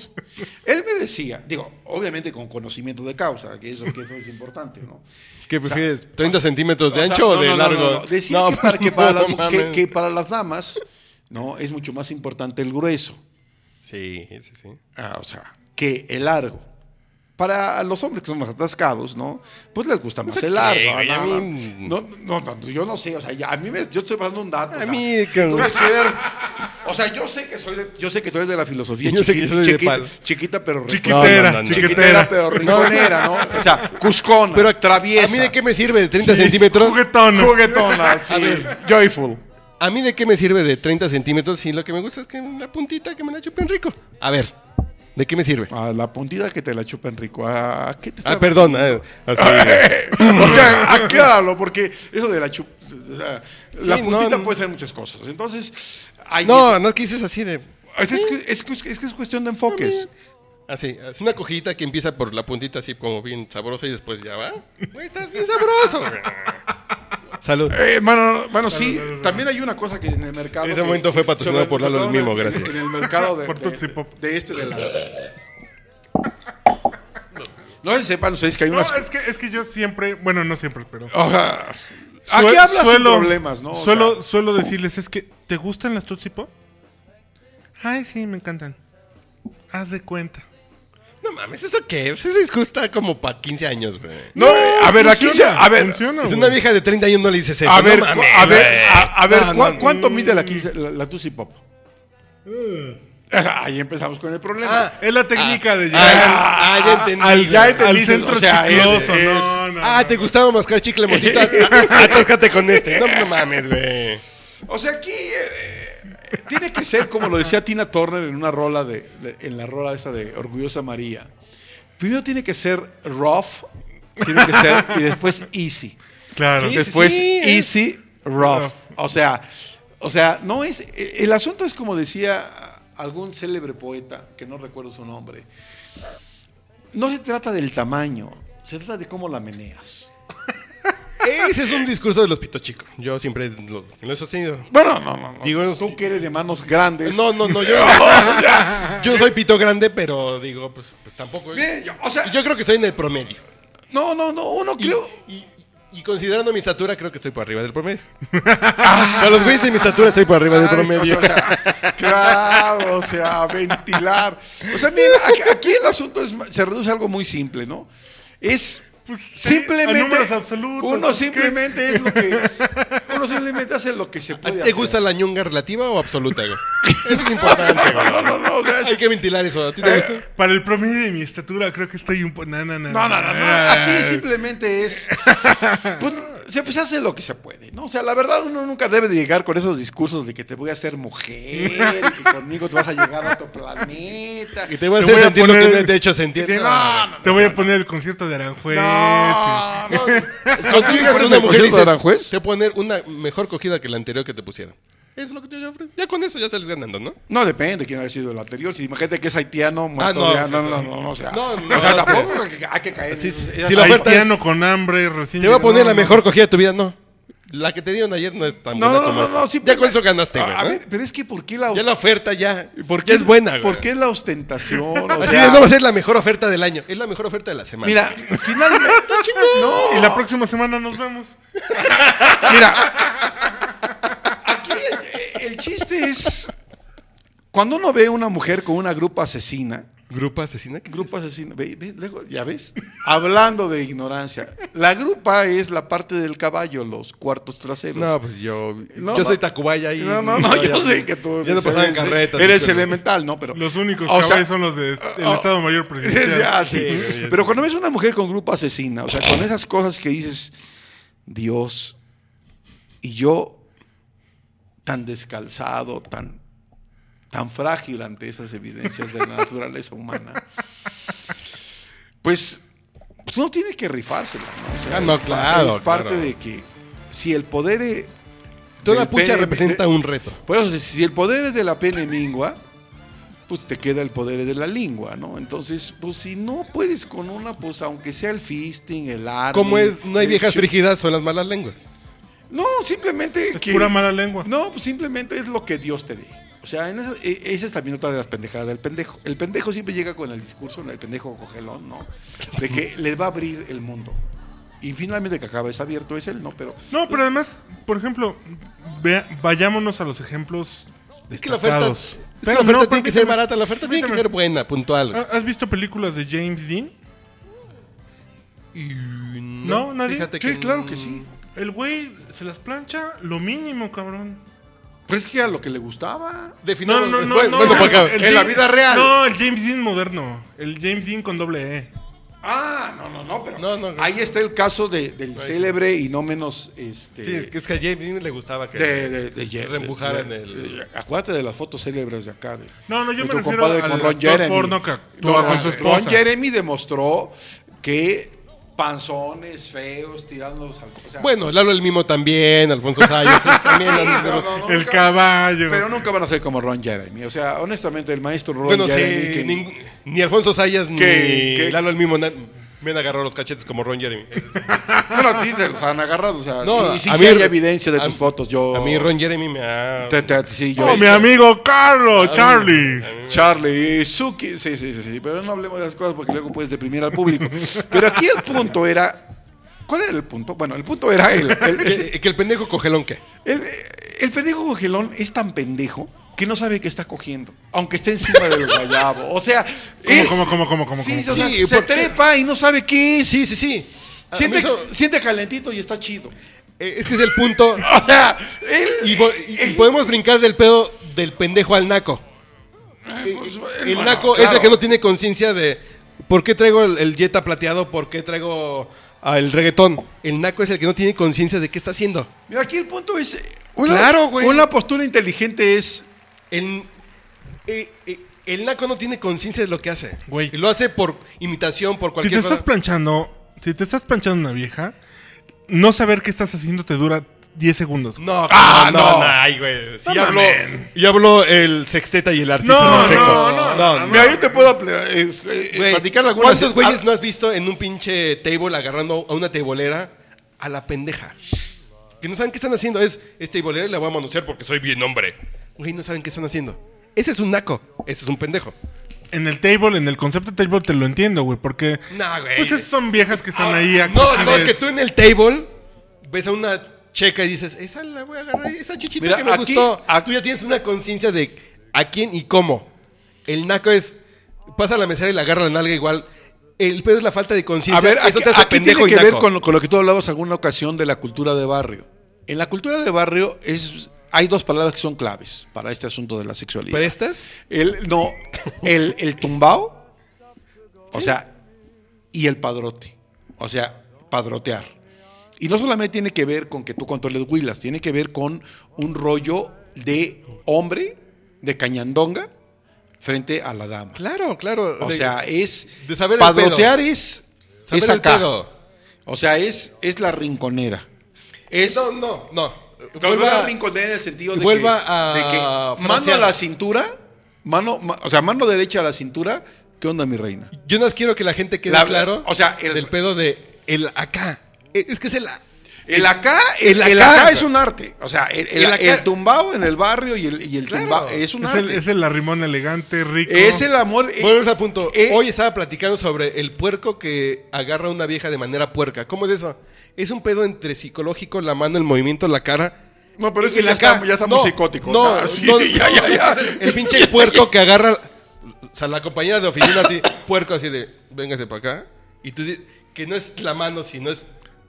Él me decía, digo, obviamente con conocimiento de causa, que eso, que eso es importante, ¿no? ¿Qué prefieres? ¿30 centímetros de O sea, ancho o no, de largo? Decía que, para, que pues, para las, que para las damas, no, es mucho más importante el grueso. Sí, sí, sí. Ah, o sea, que el largo. Para los hombres que son más atascados, ¿no? Pues les gusta más ¿Eso el largo. no, mí- no, no, no, yo no sé, o sea, ya, a mí me, yo estoy dando un dato. o A sea, mí, si que- tú me quieres- o sea, yo sé que soy de, yo sé que tú eres de la filosofía Yo sé que chiqui- yo soy de chiquita, palo. chiquita, pero. Chiquitera, No, no, no, no. chiquitera pero rinconera, ¿no? O sea, cuscona, Pero traviesa. ¿A mí de qué me sirve de 30 Sí, centímetros? Juguetón. juguetona, sí, joyful. ¿A mí de qué me sirve de 30 centímetros si lo que me gusta es que la puntita que me la chupen rico? A ver, ¿de qué me sirve? A la puntida que te la chupen rico. ¿A qué te está Ah, perdón. eh, así. o sea, acláralo, porque eso de la chup... o sea, la Sí, puntita no. puede ser muchas cosas. Entonces, ahí no, no es que dices así de... es, es que, es, que- es que es cuestión de enfoques. Así, es una cojita que empieza por la puntita así como bien sabrosa y después ya va. Güey, estás bien sabroso. güey. Salud. Eh, mano, bueno, sí, también hay una cosa que en el mercado... Ese que- momento fue patrocinado sobre por Lalo todo el Mimo, en el- gracias. En el mercado de, Por de- Tootsie Pop. de este de la... No sé si sepan ustedes que hay No, unas... es que, es que yo siempre, bueno, no siempre, pero... O sea, aquí Sue- hablas sin problemas, ¿no? O Suelo, sea, suelo decirles, es que, ¿te gustan las Tootsie Pop? Ay, sí, me encantan. Haz de cuenta. No mames, ¿eso qué? Pues ese discurso está como para 15 años, güey. no, a ver, aquí se... funciona, A ver, funciona, Es güey. una vieja de 30 años no le dices eso. a ver, no mames, a ver, a, a ver, No, ¿cu- no, ¿cuánto mide la, 15 la, la Tootsie Pop? Ahí empezamos con el problema. Ah, Es la técnica de Ah, llegar ah, ya entendí. al, ya al entendí, centro o sea, es- chicloso. es- no, no, Ah, no. ¿te gustaba mascar chicle motita? Atáscate con este. No, no mames, güey. O sea, aquí eh, eh, tiene que ser como lo decía Tina Turner en una rola de, de- en la rola esa de Orgullosa María. Primero tiene que ser rough, tiene que ser y después easy. Claro. Sí, Después sí, easy, rough. O sea, o sea, no es el asunto es como decía algún célebre poeta que no recuerdo su nombre. No se trata del tamaño, se trata de cómo la meneas. Ese es un discurso de los pitos chicos. Yo siempre lo, lo he sostenido. Bueno, no, no, no. Digo, tú que eres de manos grandes. No, no, no, yo, yo soy pito grande, pero digo, pues, pues tampoco. Bien, yo- o sea, Yo creo que estoy en el promedio. no, no, no, uno Y, creo. y- y considerando mi estatura, creo que estoy por arriba del promedio. Para los güeyes de mi estatura, estoy por arriba del Ay, promedio. o sea, claro, o sea, ventilar. O sea, mira, aquí, aquí el asunto es, se reduce a algo muy simple, ¿no? Es Pues, simplemente a números absolutos, uno pues, simplemente es lo que uno simplemente hace lo que se puede ¿Te hacer. gusta la ñonga relativa o absoluta, güey? Eso es importante, güey. No, no, no, Hay que ventilar eso. ¿A ti te Eh, gusta? Para el promedio de mi estatura, creo que estoy un poco. No, no, no. No, no, no, no. Aquí simplemente es. Pues se, pues, hace lo que se puede, ¿no? O sea, la verdad, uno nunca debe de llegar con esos discursos de que te voy a hacer mujer, y que conmigo te vas a llegar a otro planeta. Y te voy a Te hacer sentir lo que de hecho sentir. No, no, no. Te voy a poner el concierto de Aranjuez. No, no. Cuando tú llegas ¿Pones con una mujer y dices, Aranjuez? te voy a poner una mejor cogida que la anterior que te pusieron. Eso es lo que te ofrece. Ya con eso ya sales ganando, ¿no? No depende de quién haya sido el anterior. Si imagínate que es haitiano, no, de- pues no, no, no, no, o sea, No, o no, sea, es que- tampoco hay que- caer. Si Haitiano con hambre, recién Te voy a poner la no. mejor cogida de tu vida, no. La que te dieron ayer no es tan No, buena no, como no, esta. no, ya con eso ganaste, güey. A ¿no? ver, pero es que ¿por qué la, Ya la oferta ya, ¿por ya es buena, güey. ¿Por qué la ostentación? O Así sea, de, no va a ser la mejor oferta del año, es la mejor oferta de la semana. Mira, finalmente. no, Y la próxima semana nos vemos. Mira, aquí el, el chiste es cuando uno ve a una mujer con una grupa asesina, grupo asesina. ¿qué es grupo asesina, ve- ve- luego, ya ves, hablando de ignorancia, la grupa es la parte del caballo, los cuartos traseros. No, pues yo, No, yo soy Tacubaya y No, no, no, yo ya- sé que tú ya no pasaban eres, carretas. eres elemental, ¿no? Pero Los únicos O sea, caballos son los del oh, Estado Mayor Presidencial. Ya, sí. Sí, güey, ya Pero cuando ves una mujer con grupo asesina, o sea, con esas cosas que dices, Dios, y yo tan descalzado, tan, tan frágil ante esas evidencias de la naturaleza humana, pues, pues uno tiene que rifársela, ¿no? O sea, Ah, no, es claro, Es parte claro. de que si el poder... eh, Toda pucha pene- representa un reto. por eso, si el poder es de la pene lingua, pues te queda el poder de la lengua, ¿no? Entonces, pues si no puedes con una, pues aunque sea el fisting, el arte. Como es, no hay viejas frígidas, son las malas lenguas. No, simplemente Es que... pura mala lengua. No, pues simplemente es lo que Dios te dé. O sea, en esa, e- esa es también otra de las pendejadas del pendejo. El pendejo siempre llega con el discurso, el pendejo cogelón, ¿no? De que les va a abrir el mundo. Y finalmente que acaba es abierto es él, ¿no? Pero No, pero además, por ejemplo, vea- vayámonos a los ejemplos Es que la oferta, es que la oferta no, tiene que ser barata, la oferta tiene que ser buena, puntual. ¿Ha- ¿Has visto películas de James Dean? Y No, nadie. fíjate sí, que claro no- que sí. El güey se las plancha lo mínimo, cabrón. Pues es que a lo que le gustaba. Definamos, No, no, no, no. bueno, En la vida real. No, el James Dean moderno. El James Dean con doble E. Ah, no, no, no, pero No, no, no. ahí está el caso de- del célebre y no menos este Sí, es que, es que a James Dean le gustaba que de, de, de, de- el... acuérdate de las fotos célebres de acá. de- No, no, yo me tu refiero al con Ron Jeremy. porno que actúa con su esposa. Ron Jeremy demostró que panzones feos tirándolos al o sea, Bueno, Lalo el Mimo también, Alfonso Sayas también. Sí, los- pero los- no, no, El nunca- caballo. Pero nunca van a ser como Ron Jeremy. O sea, honestamente, el maestro Ron Bueno, sí, Jeremy. que- nin- ni Alfonso Sayas ni Que- Lalo el Mimo me han agarrado los cachetes como Ron Jeremy. Bueno, a ti te los han agarrado. O sea, No, y sí, a sí mí- hay evidencia de a- tus fotos. Yo, A mí Ron Jeremy me ha... Te- te- sí, yo- Oh, mi amigo Carlos, Charlie. Charlie, Suki, sí, sí, sí, sí, pero no hablemos de las cosas porque luego puedes deprimir al público. Pero aquí el punto era, ¿cuál era el punto? Bueno, el punto era el, el, el, Que, que el pendejo cogelón, ¿qué? el- el pendejo congelón es tan pendejo que no sabe que está cogiendo, aunque esté encima del guayabo. O sea, ¿Cómo, es- cómo, cómo, cómo, cómo, Sí, cómo? o sea, Sí, se porque- trepa y no sabe qué es. Sí, sí, sí. Siente, eso- siente calentito y está chido. eh, es que es el punto... O sea, él, Y, vo- y- y podemos brincar del pedo del pendejo al naco. Eh, pues, el bueno, naco es claro. el que no tiene conciencia de por qué traigo el, el Jetta plateado, por qué traigo ah, el reggaetón. El naco es el que no tiene conciencia de qué está haciendo. Mira, aquí el punto es. eh, Una, Claro, güey. Una postura inteligente es. El, eh, eh, el naco no tiene conciencia de lo que hace. Güey. Y lo hace por imitación, por Si te cualquier estás cosa. planchando, si te estás planchando una vieja, no saber qué estás haciendo te dura 10 segundos. No, Ah, no, no, no. ay, güey. Si No hablo, mamen. y hablo el sexteta y el artista No, del sexo. no, no, no, no. Mira, yo te puedo es- eh, Güey, platicar. ¿Cuántos güeyes Ah, no has visto en un pinche table agarrando a una tableera a la pendeja? Que no saben qué están haciendo. Es, es tableera y la voy a manosear porque soy bien hombre. Güey, no saben qué están haciendo. Ese es un naco. Ese es un pendejo. En el table, en el concepto de table te lo entiendo, güey, porque No, güey. pues esas son viejas que están ahí no, no, que tú en el table ves a una checa y dices, esa la voy a agarrar, esa chichita Mira, que me aquí- gustó. aquí- Tú ya tienes una conciencia de a quién y cómo. El naco es, pasa a la mesera y le agarra la nalga igual. El pedo es la falta de conciencia. A ver, Eso aquí, te hace aquí pendejo tiene y que ver con lo, con lo que tú hablabas alguna ocasión de la cultura de barrio. En la cultura de barrio es hay dos palabras que son claves para este asunto de la sexualidad. ¿Prestas? El, no, el, el tumbao, o sea, y el padrote, o sea, padrotear. Y no solamente tiene que ver con que tú controles huilas, tiene que ver con un rollo de hombre, de cañandonga, frente a la dama. Claro, claro. O De- sea, es. de saber el padrotear es. saber es el acá. pedo. O sea, es, es la rinconera. Es. No, no, no. Vuelva a rinconera en el sentido de vuelva que, a de que mano a la cintura, mano, ma- o sea, mano derecha a la cintura. ¿Qué onda, mi reina? Yo no quiero que la gente quede La- claro. o sea, el- del pedo de el acá. Eh, Es que es el. El acá, el, el el acá, es un arte. O sea, el, el- El acá- el tumbao en el barrio y el, y el Claro. tumbao es un Es el, arte. es el arrimón elegante, rico. Es el amor. eh, Volvemos al punto. eh, Hoy estaba platicando sobre el puerco que agarra a una vieja de manera puerca. ¿Cómo es eso? Es un pedo entre psicológico, la mano, el movimiento, la cara. No, pero El ya acá. está, ya está muy No, psicótico. No, o sea, sí, no, ya, no, ya, ya. El, pinche puerco que agarra. O sea, la compañera de oficina así, puerco así de, véngase para acá. Y tú di- que no es la mano, sino es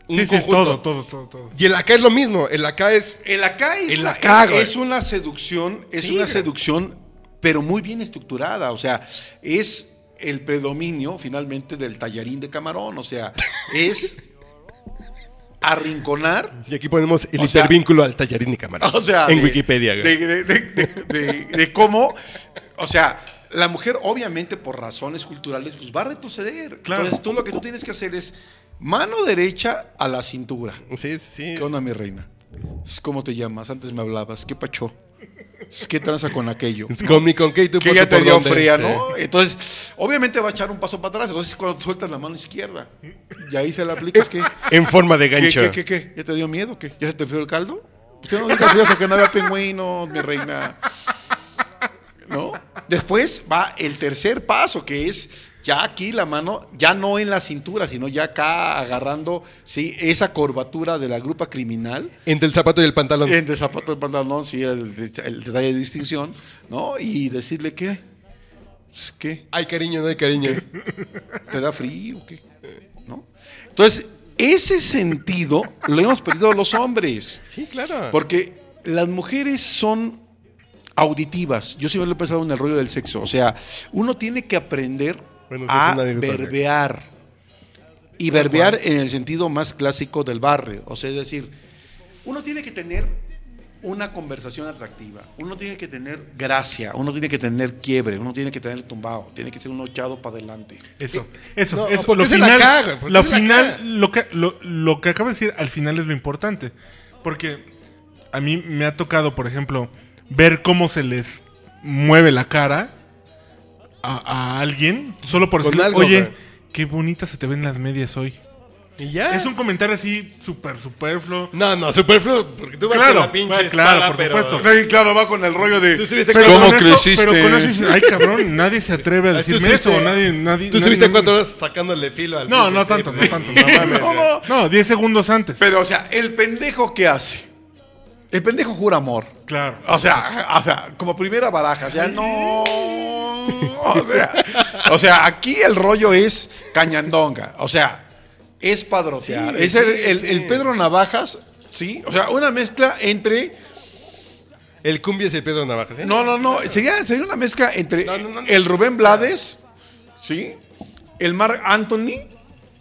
un Sí, sí, es conjunto. todo, todo, todo, todo. Y el acá es lo mismo. El acá es. El acá es, El una, acá, es una seducción, es Sí, una güey. seducción, pero muy bien estructurada. O sea, es el predominio finalmente del tallarín de camarón. O sea, es arrinconar. Y aquí ponemos el O sea- hipervínculo al tallarín y cámara. O sea, en de- Wikipedia. De, de- de- de- de- de cómo, o sea, la mujer obviamente por razones culturales pues va a retroceder. Claro. Entonces tú lo que tú tienes que hacer es mano derecha a la cintura. Sí, sí, sí. ¿Qué onda, mi reina? ¿Cómo te llamas? Antes me hablabas. ¿Qué pacho? ¿Qué tranza con aquello? Es con mi con qué y tú Que ya te dio fría. ¿no? Entonces, obviamente va a echar un paso para atrás. Entonces, cuando sueltas la mano izquierda y ahí se la aplicas, ¿qué? En forma de ¿Qué, gancho. qué, qué, qué? ¿Ya te dio miedo? ¿Qué? ¿Ya se te fue el caldo? Usted no digas eso, que no había pingüinos, mi reina. ¿No? Después va el tercer paso, que es ya aquí la mano, ya no en la cintura, sino ya acá agarrando, sí, esa curvatura de la grupa criminal. Entre el zapato y el pantalón. Entre el zapato del pantalón, sí, el, el detalle de distinción, ¿no? Y decirle que, pues, ¿qué? Hay cariño, no hay cariño. ¿Te da frío qué? ¿No? Entonces, ese sentido lo hemos perdido los hombres. Sí, claro. Porque las mujeres son auditivas. Yo siempre lo he pensado en el rollo del sexo. O sea, uno tiene que aprender Bueno, a verbear. Y verbear en el sentido más clásico del barrio. O sea, es decir, uno tiene que tener una conversación atractiva. Uno tiene que tener gracia. Uno tiene que tener quiebre. Uno tiene que tener tumbado. Tiene que ser uno echado para adelante. Eso, eso, No, eso. Lo final, lo final, lo que, lo, lo que acaba de decir al final es lo importante. Porque a mí me ha tocado, por ejemplo, ver cómo se les mueve la cara a, a alguien solo por Con decirle, algo, oye, güey. qué bonitas se te ven las medias hoy. Y ya. Es un comentario así súper superfluo. No, no, superfluo, porque tú vas Claro, con la pinche bueno, claro, espada, por pero... supuesto. Sí, claro, va con el rollo de. Tú estuviste Pero cuatro- ¿Cómo con eso- creciste? pero con eso dices, ay cabrón, nadie se atreve a Tú decirme estuviste- eso. Nadie, nadie, Tú nadie- estuviste nadie- cuatro horas sacándole filo al No, pinche no tanto, no tanto. No, mames. No, no. No, 10 segundos antes. Pero, o sea, el pendejo, ¿qué hace? El pendejo jura amor. Claro. O sea, o sea, como primera baraja, o sea, no. O sea, o sea, aquí el rollo es cañandonga. O sea, es padrotear. Sí, es el, sí, el- sí. el Pedro Navajas, ¿sí? O sea, una mezcla entre El cumbia es el Pedro Navajas. ¿eh? No, no, no. Sería, sería una mezcla entre No, no, no, no. el Rubén Blades, ¿sí? El Mark Anthony,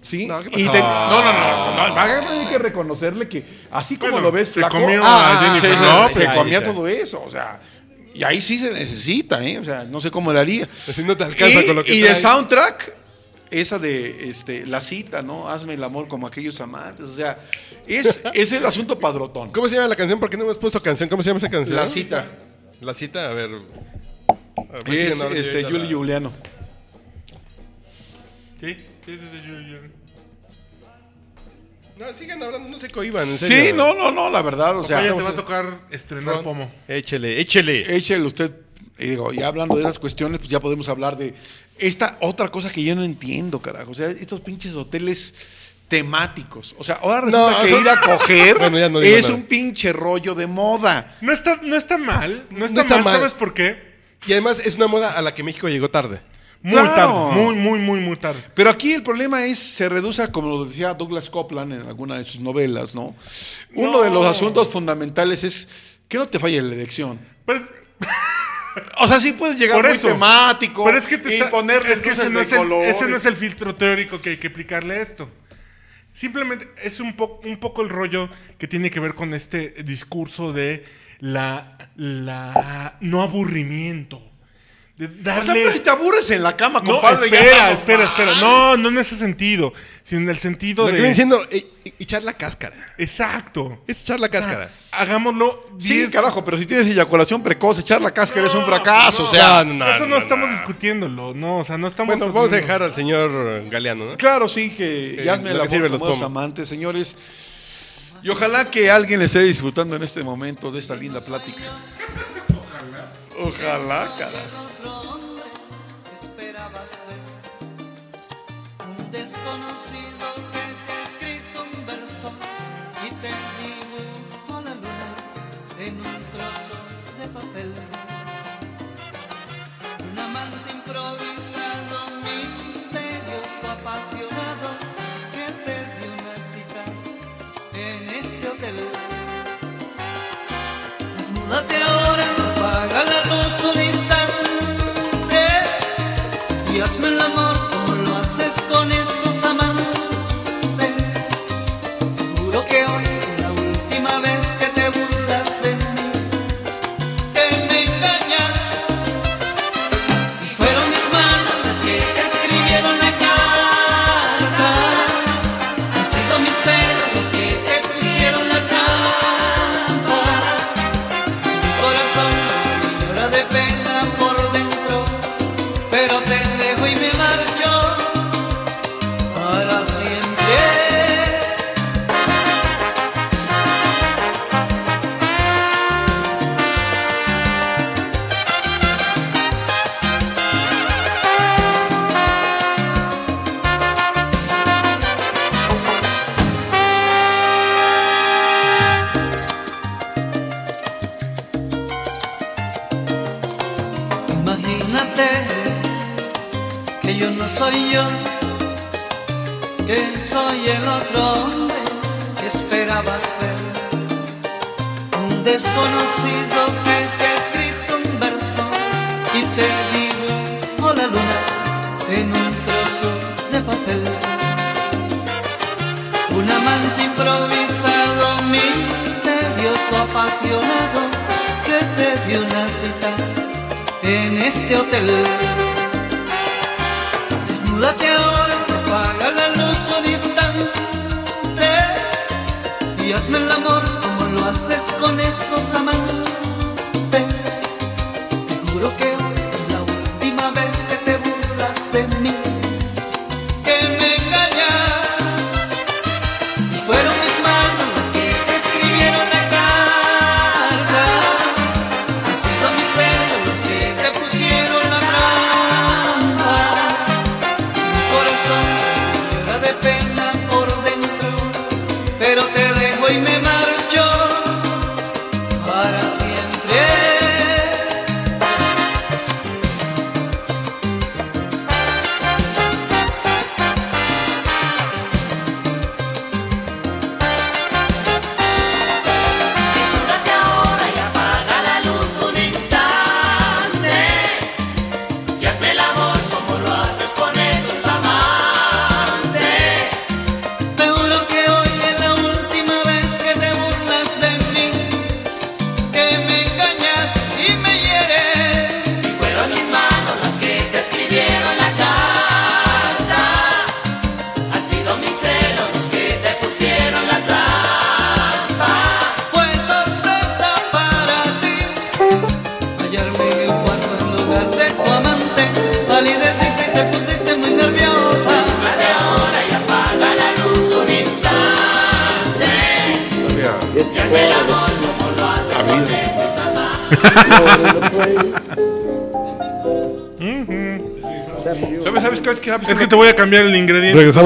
¿sí? No, ¿qué Y pasó? te- no, no, no, no. Anthony hay que reconocerle que así como Bueno, lo ves se comió a se, Jennifer se- López. se Ahí comía todo eso, o sea. Y ahí sí se necesita, ¿eh? O sea, no sé cómo le haría. No te alcanza y con lo que y de soundtrack, esa de este, la cita, ¿no? Hazme el amor como aquellos amantes. O sea, es, es el asunto padrotón. ¿Cómo se llama la canción? ¿Por qué no hemos puesto canción? ¿Cómo se llama esa canción? La cita. La cita, a ver. A ver, Es este, Julio Juliano. Sí, sí, sí, sí, No, sigan hablando, no se cohiban, en Sí, serio. no, no, no, la verdad, o sea. Vaya, te va a tocar estrenar Ron, pomo. Échele, échele. Échele usted, y digo, ya hablando de esas cuestiones, pues ya podemos hablar de esta otra cosa que yo no entiendo, carajo. O sea, estos pinches hoteles temáticos. O sea, ahora resulta No, que son- ir a coger Bueno, ya no digo es nada. un pinche rollo de moda. No está, no está mal, no está, está mal, mal. ¿sabes por qué? Y además es una moda a la que México llegó tarde. Muy Claro. tarde, muy, muy, muy, muy tarde. Pero aquí el problema es, se reduce, a, como lo decía Douglas Copeland en alguna de sus novelas, ¿no? Uno No. de los asuntos fundamentales es que no te falle la elección. Pero es- O sea, sí puedes llegar por muy eso. temático Pero es que te y ponerle es que ese no de es, el, ese no es el filtro teórico que hay que aplicarle a esto. Simplemente es un, po- un poco el rollo que tiene que ver con este discurso de la, la no aburrimiento. De O sea, darle... pero si te aburres en la cama, no, compadre, espera, espera, espera. No, no en ese sentido, sino en el sentido Lo que de... viene siendo eh, echar la cáscara. Exacto. Es echar la cáscara. Hagámoslo Sí, 10 carajo, pero si tienes eyaculación precoz, echar la cáscara es un fracaso. no, o sea, no, eso no, estamos discutiéndolo, no, o sea, no estamos. Bueno, vamos a dejar al señor Galeano, ¿no? claro, sí, que Eh, ya me lo la que sirven los los pomos. amantes, señores. Y ojalá que alguien le esté disfrutando en este momento de esta linda plática. Ojalá. Carajo. un desconocido que te ha escrito un verso y te dibujó la luna en un trozo de papel. Un amante improvisado, misterioso, apasionado que te dio una cita en este hotel. Desnúdate ahora, apaga un instante y hazme el amor como lo haces con esos amantes. Juro que hoy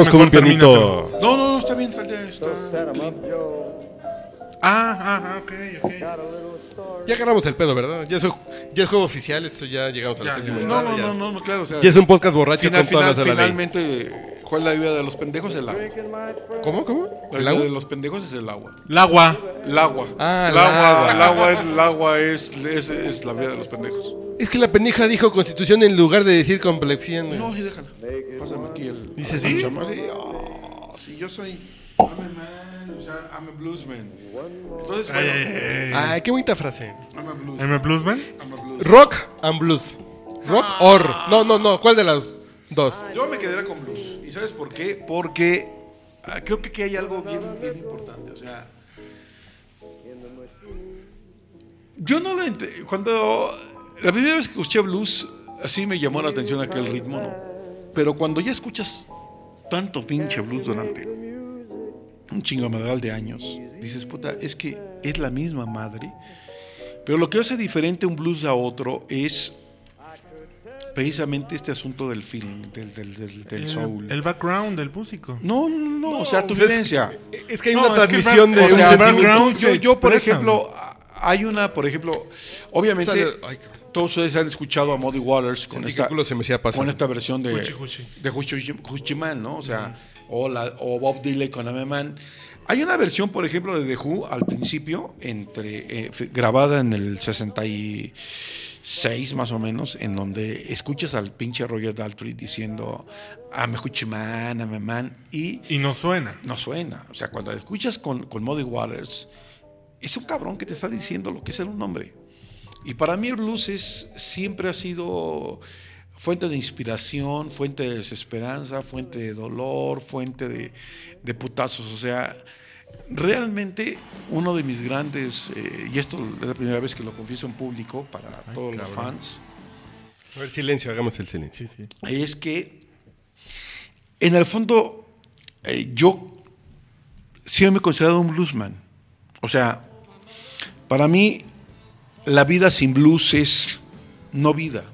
Regresamos con un pianito. termínatelo. No, no, no, está bien, está, está Ah, ah, ah, ok, ok. Ya agarramos el pedo, ¿verdad? Ya es, ya es juego oficial, eso ya llegamos a la Ya, séptima. No, no, no, no, no, claro. O sea, Ya es un podcast borracho final, con todas final- las de la ley. finalmente, ¿cuál es la vida de los pendejos? El agua. ¿Cómo? ¿Cómo? La ¿El vida agua? de los pendejos es el agua. El agua. El agua. Ah, el el agua. agua. El agua es, el agua es, es, es la vida de los pendejos. Es que la pendeja dijo constitución en lugar de decir complexión. No, sí, déjala. Ay, bueno, ay, ay. Ay, qué bonita frase. I'm a blues. ¿M Bluesman? I'm a blues. Rock and blues. Rock or. No, no, no. ¿Cuál de las dos? Yo me quedaría con blues. ¿Y sabes por qué? Porque ah, creo que aquí hay algo bien, bien importante. O sea, yo no lo entendí. Cuando la primera vez que escuché blues, así me llamó la atención aquel ritmo, ¿no? Pero cuando ya escuchas tanto pinche blues durante un chingamadral de años, dices, puta, es que es la misma madre. Pero lo que hace diferente un blues a otro es precisamente este asunto del feeling, del, del, del, del soul. El, el background del músico. No, no, no, o sea, tu pues es- vivencia. Es que hay No, una transmisión de o un sea, background yo, yo, por ejemplo, hay una, por ejemplo, obviamente, Sale- ay, cabrón. todos ustedes han escuchado a Muddy Waters con esta, se me con esta versión de Huchi Huchi. de Huchi Huchi Man, ¿no? O sea, o, la, o Bob Dylan con I'm a Man. Hay una versión, por ejemplo, de The Who al principio, entre, eh, grabada en el 66 más o menos, en donde escuchas al pinche Roger Daltrey diciendo I'm a Huchi Man, I'm a Man, y Y no suena. no suena. O sea, cuando escuchas con, con Muddy Waters, es un cabrón que te está diciendo lo que es ser un hombre. Y para mí el blues es, siempre ha sido fuente de inspiración, fuente de desesperanza, fuente de dolor, fuente de, de putazos. O sea, realmente uno de mis grandes, eh, y esto es la primera vez que lo confieso en público para todos los fans, A ver, silencio, hagamos el silencio. es que en el fondo eh, yo siempre me he considerado un bluesman. O sea, para mí la vida sin blues es no vida.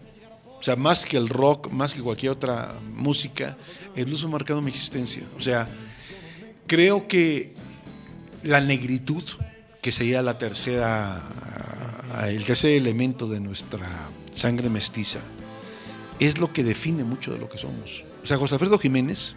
O sea, más que el rock, más que cualquier otra música, el blues ha marcado mi existencia. O sea, creo que la negritud, que sería la tercera, el tercer elemento de nuestra sangre mestiza, es lo que define mucho de lo que somos. O sea, José Alfredo Jiménez,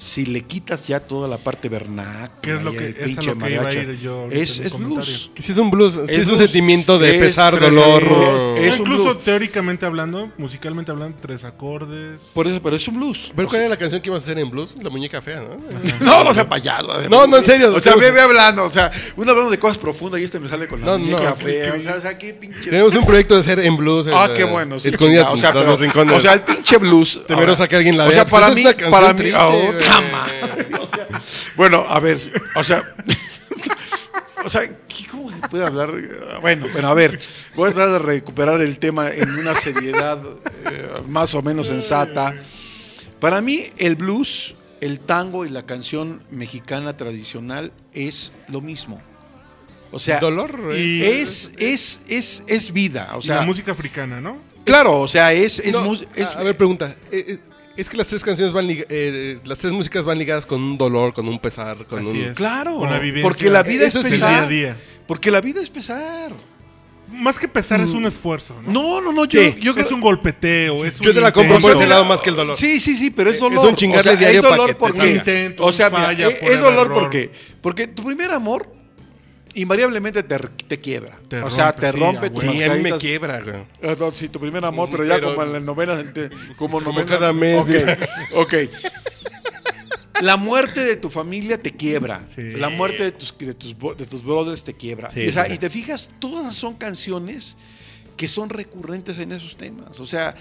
si le quitas ya toda la parte vernácula, ¿Qué es lo y que- el pinche lo que iba a ir yo es, es blues. Si es un blues, si Es es un blues. sentimiento de Es pesar, tres- dolor. es incluso blues. teóricamente hablando, musicalmente hablando, tres acordes. Por eso, pero es un blues. ¿Pero cuál era la canción que ibas a hacer en blues? La muñeca fea, ¿no? No, no sea payaso. No, no, en serio. O sea, ve, ve hablando. O sea, uno hablando de cosas profundas y este me sale con la No, muñeca no, fea. que- O sea, o sea, qué pinche. Tenemos un proyecto de hacer en blues. Ah, eh, qué bueno. o sea, los rincones. o sea, el pinche blues. Temerosa que alguien la O vea. sea, Pues para mí, para mí, o sea, bueno, a ver, o sea, o sea, ¿qué- ¿cómo se puede hablar? Bueno, bueno, a ver, voy a tratar de recuperar el tema en una seriedad eh, más o menos sensata. Para mí, el blues, el tango y la canción mexicana tradicional es lo mismo. O sea, Dolor. Y- es, es, es, es vida. O sea, la música africana, ¿no? Claro, o sea, es, es, No, mus- es- a, a ver, pregunta. Eh, eh, es que las tres canciones van eh, las tres músicas van ligadas con un dolor, con un pesar, con Así un es. claro, Con la vivencia. porque la vida Eso es es pesar. día a día. Porque la vida es pesar. Más que pesar, es un esfuerzo, ¿no? No, no, no, yo, Sí, yo es un golpeteo, es Yo un te la compro intento. por ese lado más que el dolor. Sí, sí, sí, pero es Es dolor. un chingarle O sea, diario es para dolor que te salga. Un intento, o sea, falla, mira, es- prueba, es dolor error. porque, porque tu primer amor invariablemente te, te quiebra. Te o sea, te sí, rompe. Sí, a mí me quiebra, güey. Eso, sí, tu primer amor, pero ya Pero- como en la novena, te- como, Como novena- cada mes, Ok, dice. ok. La muerte de tu familia te quiebra. Sí. La muerte de tus, de tus, de tus brothers te quiebra. Sí, y, o sea, sí. y te fijas, todas son canciones que son recurrentes en esos temas. O sea,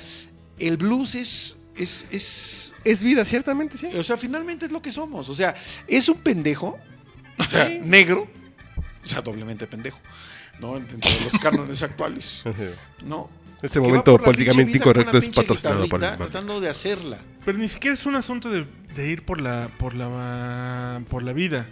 el blues es, es, es Es vida, ciertamente, sí. o sea, finalmente es lo que somos. O sea, es un pendejo, o sea, negro, o sea, doblemente pendejo. ¿no? Dentro de los cánones actuales. ¿No? Ese momento políticamente incorrecto es patrocinado por el. Tratando de hacerla. Pero ni siquiera es un asunto de, de ir por la, por la, por la vida.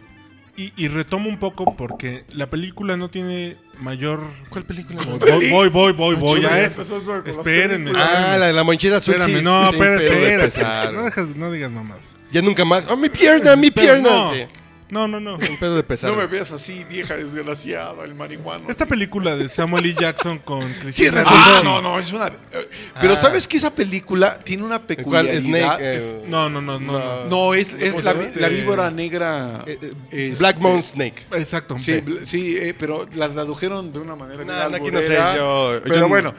Y, y retomo un poco porque la película no tiene mayor... ¿Cuál película? Voy, voy, voy, voy, voy ya eso. Espérenme. Ah, la de la monchera azul. Espérame, sí, no, sí, sí, espérate, espérate. No, dejas- no digas mamadas. Ya nunca más. ¡Oh, mi pierna, mi Pero pierna! no. Sí, No, no, no. un pedo de pesar. No me veas así, vieja desgraciada, el marihuano. Esta película de Samuel L. Jackson con Sí, Christina resulta- Ah, no, no, es una. eh, Pero Ah. sabes que esa película tiene una ¿Cuál? peculiaridad. Snake. Es- eh, No, no, no, no. no. no, es, es ¿Cómo la, víbora negra. eh, eh, este, Black Moon Snake. Exacto. Sí, sí, eh, pero la tradujeron de una manera. No, bien no, aquí no sé, yo- Pero yo bueno,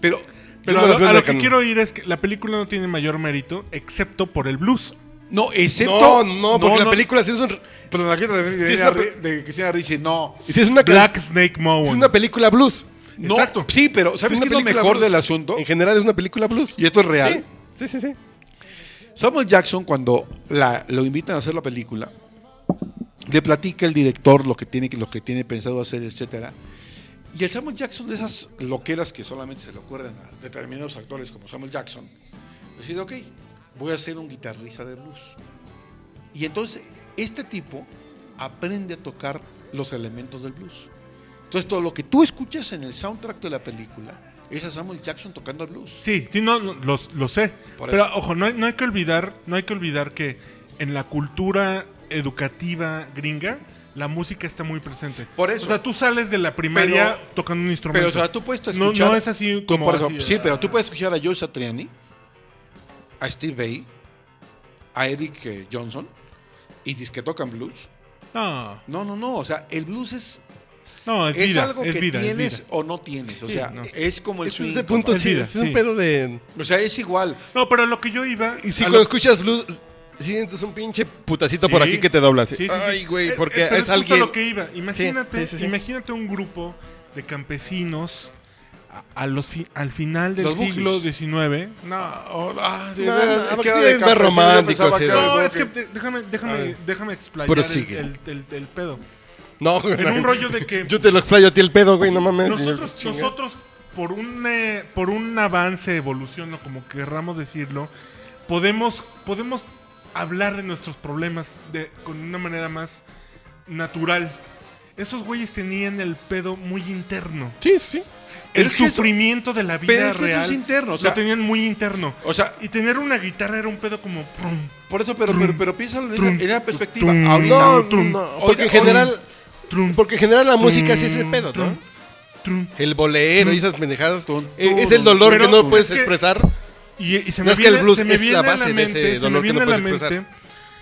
pero. Pero a lo, a el que quiero ir es que la película no tiene mayor mérito, excepto por el blues. No, excepto. No, no, porque la película sí es un. De, Sí, es Cristina una de Cristina Ricci, no. sí es una, Black can- Snake Moan. es una película blues. No, Exacto. sí, pero Es ¿sabes qué es lo mejor blues. del asunto? En general es una película blues. Y esto es real. Sí, sí, sí. sí. Samuel Jackson, cuando la, lo invitan a hacer la película, le platica el director lo que tiene, lo que tiene pensado hacer, etcétera. Y el Samuel Jackson, de esas loqueras que solamente se le ocurren a determinados actores como Samuel Jackson, decide, ok, voy a ser un guitarrista de blues. Y entonces, este tipo aprende a tocar los elementos del blues. Entonces, todo lo que tú escuchas en el soundtrack de la película es a Samuel Jackson tocando el blues. Sí, sí, no, no, lo, lo sé. Pero ojo, no hay, no hay que olvidar, no hay que olvidar que en la cultura educativa gringa la música está muy presente. Por eso. O sea, tú sales de la primaria Pero- tocando un instrumento. Pero, o sea, tú puedes No- escuchar. no es así como por así, ejemplo, sí, ah. pero tú puedes escuchar a Joe Satriani, a Steve Vai, a Eric eh, Johnson, y dices que tocan blues. No, No, no, no. O sea, el blues es, no, es, es vida, algo es que vida, es tienes vida. o no tienes. O Sí, sea, no. es como el Es swing. ese punto Es sí, vida, es un sí. pedo de. O sea, es igual. No, pero lo que yo iba... Y si cuando lo- escuchas blues, sientes un pinche putacito por aquí que te dobla. así. Sí, sí, sí. Ay, güey, Eh, porque eh, pero es, alguien. lo que iba. Imagínate, Sí, sí, sí. imagínate un grupo de campesinos a, los fi- al final del Los siglo. XIX. No, oh, ah, de No, no, es que era más romántico, así No, es que déjame, déjame, déjame explayar el, el- el- el pedo. No, En un rollo de que Yo te lo explayo a ti el pedo, güey, no mames. nosotros, nosotros por un eh, por un avance, evolución o como querramos decirlo, podemos podemos hablar de nuestros problemas de con una manera más natural. Esos güeyes tenían el pedo muy interno. Sí, sí. El es sufrimiento de la vida pero es real es interno, o sea- lo tenían muy interno. O sea, Y tener una guitarra era un pedo como prum, por eso, pero, pero, pero piénsalo en, Trum, esa, en esa perspectiva. Ahorita, No, trum, no, porque en general, trum, porque en general la música sí es ese pedo, trum, ¿no? trum. El bolero y esas pendejadas. Eh, es el dolor pero que no es puedes que- expresar. Y, y se No me es que viene, el blues se me es la de mente, ese dolor que no expresar.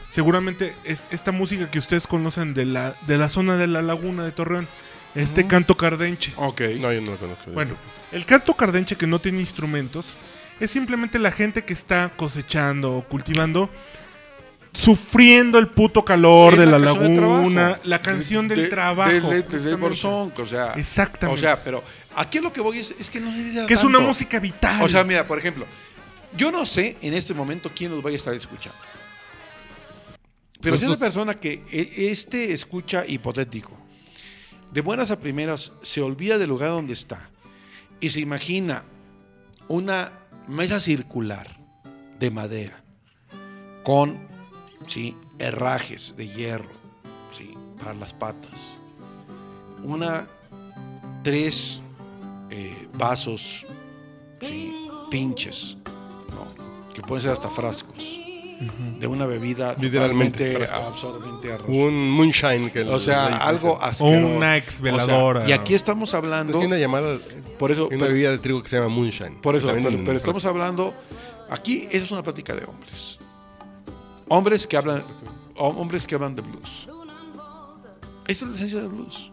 seguramente es esta música que ustedes conocen de la, de la zona de la laguna de Torreón, este canto cardenche. Ok. No, yo no lo conozco. Bueno, el canto cardenche que no tiene instrumentos es simplemente la gente que está cosechando o cultivando, sufriendo el puto calor Es de la, laguna, la canción De- del de- trabajo. de- de-. Borsón, o sea, Exactamente. O sea, pero aquí lo que voy es, es que no que es una música vital. O sea, mira, por ejemplo, yo no sé en este momento quién nos vaya a estar escuchando. Pero Pues si esa tú- persona que e- este escucha hipotético, de buenas a primeras, se olvida del lugar donde está y se imagina una mesa circular de madera con ¿sí? herrajes de hierro ¿sí? para las patas, una, tres eh, vasos pinches, que pueden ser hasta frascos, de una bebida Literalmente, absorbente arroz. Un moonshine que O sea, algo asqueroso. una ex veladora. O sea, y aquí estamos Es hablando. que hay una llamada, Por eso, hay una pero- bebida de trigo que se llama moonshine. por eso pero, estamos hablando. Aquí eso es una plática de hombres. Hombres que hablan, hom- hombres que hablan de blues. Esto es la esencia del blues.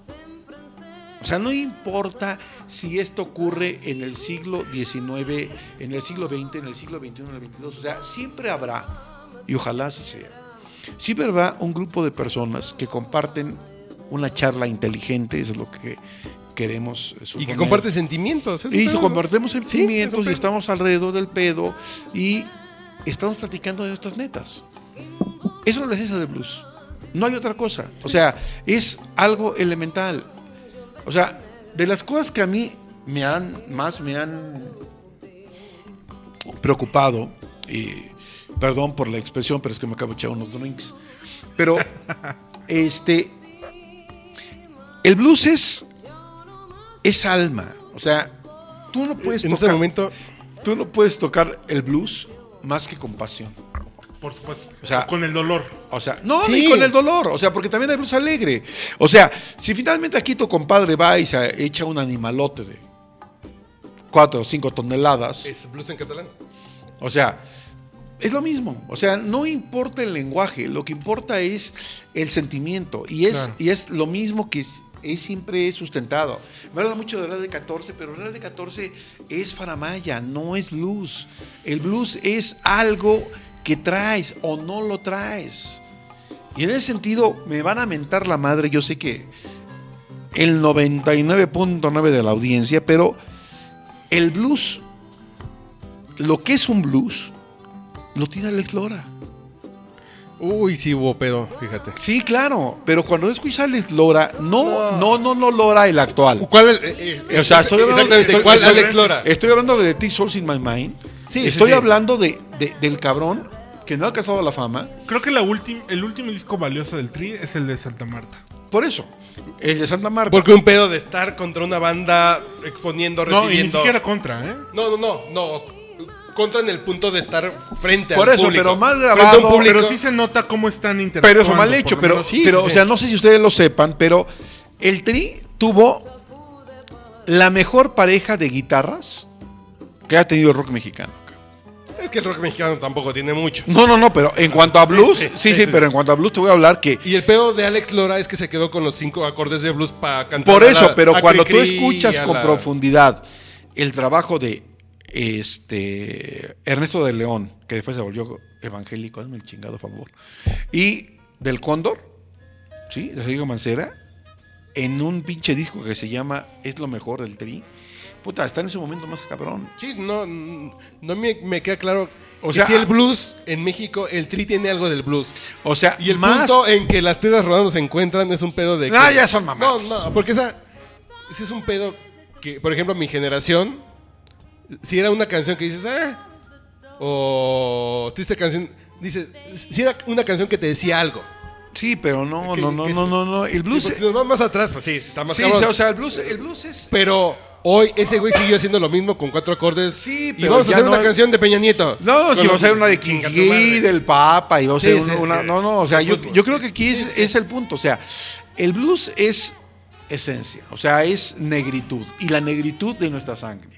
O sea, no importa si esto ocurre en el siglo XIX, en el siglo XX, en el siglo XXI, en el XXII. O sea, siempre habrá, y ojalá así sea, siempre habrá un grupo de personas que comparten una charla inteligente, eso es lo que queremos Y que suponer. comparte sentimientos. es Y pedo, ¿no? compartimos Sí, es sentimientos y estamos alrededor del pedo y estamos platicando de nuestras netas. Eso es la esencia del blues. No hay otra cosa. O sea, es algo elemental. O sea, de las cosas que a mí me han, más me han preocupado, y perdón por la expresión, pero es que me acabo de echar unos drinks, pero este, el blues es, es alma, o sea, tú no puedes en este tocar, momento, tú no puedes tocar el blues más que con pasión. Por supuesto. O sea- con el dolor. O sea, no, Sí. ni con el dolor, o sea, porque también hay blues alegre. O sea, si finalmente aquí tu compadre va y se echa un animalote de cuatro o cinco toneladas, es blues en catalán. o sea, es lo mismo. O sea, no importa el lenguaje, lo que importa es el sentimiento. Y es, Claro. y es lo mismo que es, siempre sustentado. Me habla mucho de Real de 14, pero Real de 14 es faramaya, no es blues. El blues es algo que traes o no lo traes. Y en ese sentido, me van a mentar la madre. Yo sé que el 99.9 de la audiencia, pero el blues, lo que es un blues, lo tiene Alex Lora. Uy, sí hubo pedo, fíjate. Sí, claro, pero cuando escuchas a Alex Lora, no, no, no, no Lora el actual. ¿Cuál? eh, eh, O sea, estoy hablando, exactamente, estoy- ¿cuál estoy- Alex Lora? Estoy hablando de T Souls in My Mind. Sí, sí, estoy sí. hablando de, de- del cabrón que no ha alcanzado la fama. Creo que la ultim- el último disco valioso del Tri es el de Santa Marta. Por eso, el de Santa Marta. Porque un pedo de estar contra una banda exponiendo, No, y ni recibiendo. siquiera contra, ¿eh? No, no, no, no. Contra en el punto de estar frente Por al eso, público. pero mal a grabado, público. Pero sí se nota cómo están pero interactuando. eso mal por hecho, pero, menos. sí, pero sí, o sea, no sé si ustedes lo sepan, pero el Tri tuvo la mejor pareja de guitarras que ha tenido el rock mexicano. Es que el rock mexicano tampoco tiene mucho. No, no, no, pero en cuanto a blues, sí, sí, sí, sí, sí. pero en cuanto a blues te voy a hablar que Y el pedo de Alex Lora es que se quedó con los cinco acordes de blues para cantar. Por a eso, la- pero a cuando tú escuchas a con la- profundidad el trabajo de este Ernesto de León, que después se volvió evangélico, hazme el chingado favor, y del Cóndor, ¿sí? De Sergio Mancera, en un pinche disco que se llama Es lo mejor del tri. Puta, está en ese momento más cabrón. Sí, no, no me, me queda claro. O sea, si el blues en México, el tri tiene algo del blues. O sea, Y el más punto en que las piedras rodando se encuentran es un pedo de. Ah, que- ya son mamadas. No, no, porque esa. Ese es un pedo que, por ejemplo, mi generación. Si era una canción que dices, ah. O. Triste canción. Dices, si era una canción que te decía algo. Sí, pero no, Que- no, no, que no, no, no, el Sí, blues si nos vamos más atrás, pues sí, está más Sí, cabrón. o sea, el blues, el blues es Pero hoy ese güey siguió haciendo lo mismo con cuatro acordes. Sí, y pero vamos a hacer no una canción de Peña Nieto. No, si Con va a los- una de King del Papa, y va a Sí, sí, una. sí. No, no, o sea, yo, creo que aquí es, Sí, sí. es el punto. O sea, el blues es esencia, o sea, es negritud, y la negritud de nuestra sangre.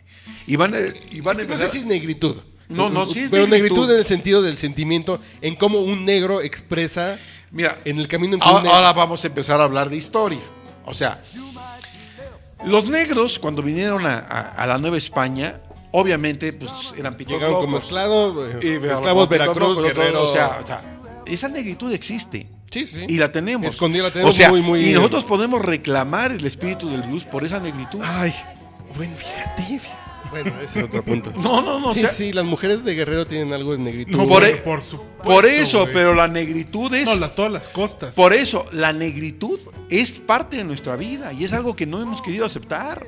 Y van, a- y van a No sé empezar- si es negritud. No, no, sí es Pero negritud. negritud. en el sentido del sentimiento, en cómo un negro expresa Mira, en el camino en ahora, ahora vamos a empezar a hablar de historia. O sea, los negros, cuando vinieron a, a- a la Nueva España, obviamente, pues eran pitos llegaron como esclavos, Y, eh, esclavos Veracruz, locos, Guerrero. O sea, o sea, esa negritud existe. sí, sí. Y la tenemos. Escondida la tenemos o sea, muy, muy- Y nosotros podemos reclamar el espíritu del blues por esa negritud. Ay, bueno, fíjate, fíjate. Bueno, ese es otro punto. No, no, no. o sí, sea, sí, las mujeres de Guerrero tienen algo de negritud. No, por por, e- por supuesto. por eso, pero la negritud es. No, la- todas las costas. Por eso, la negritud es parte de nuestra vida y es algo que no hemos querido aceptar.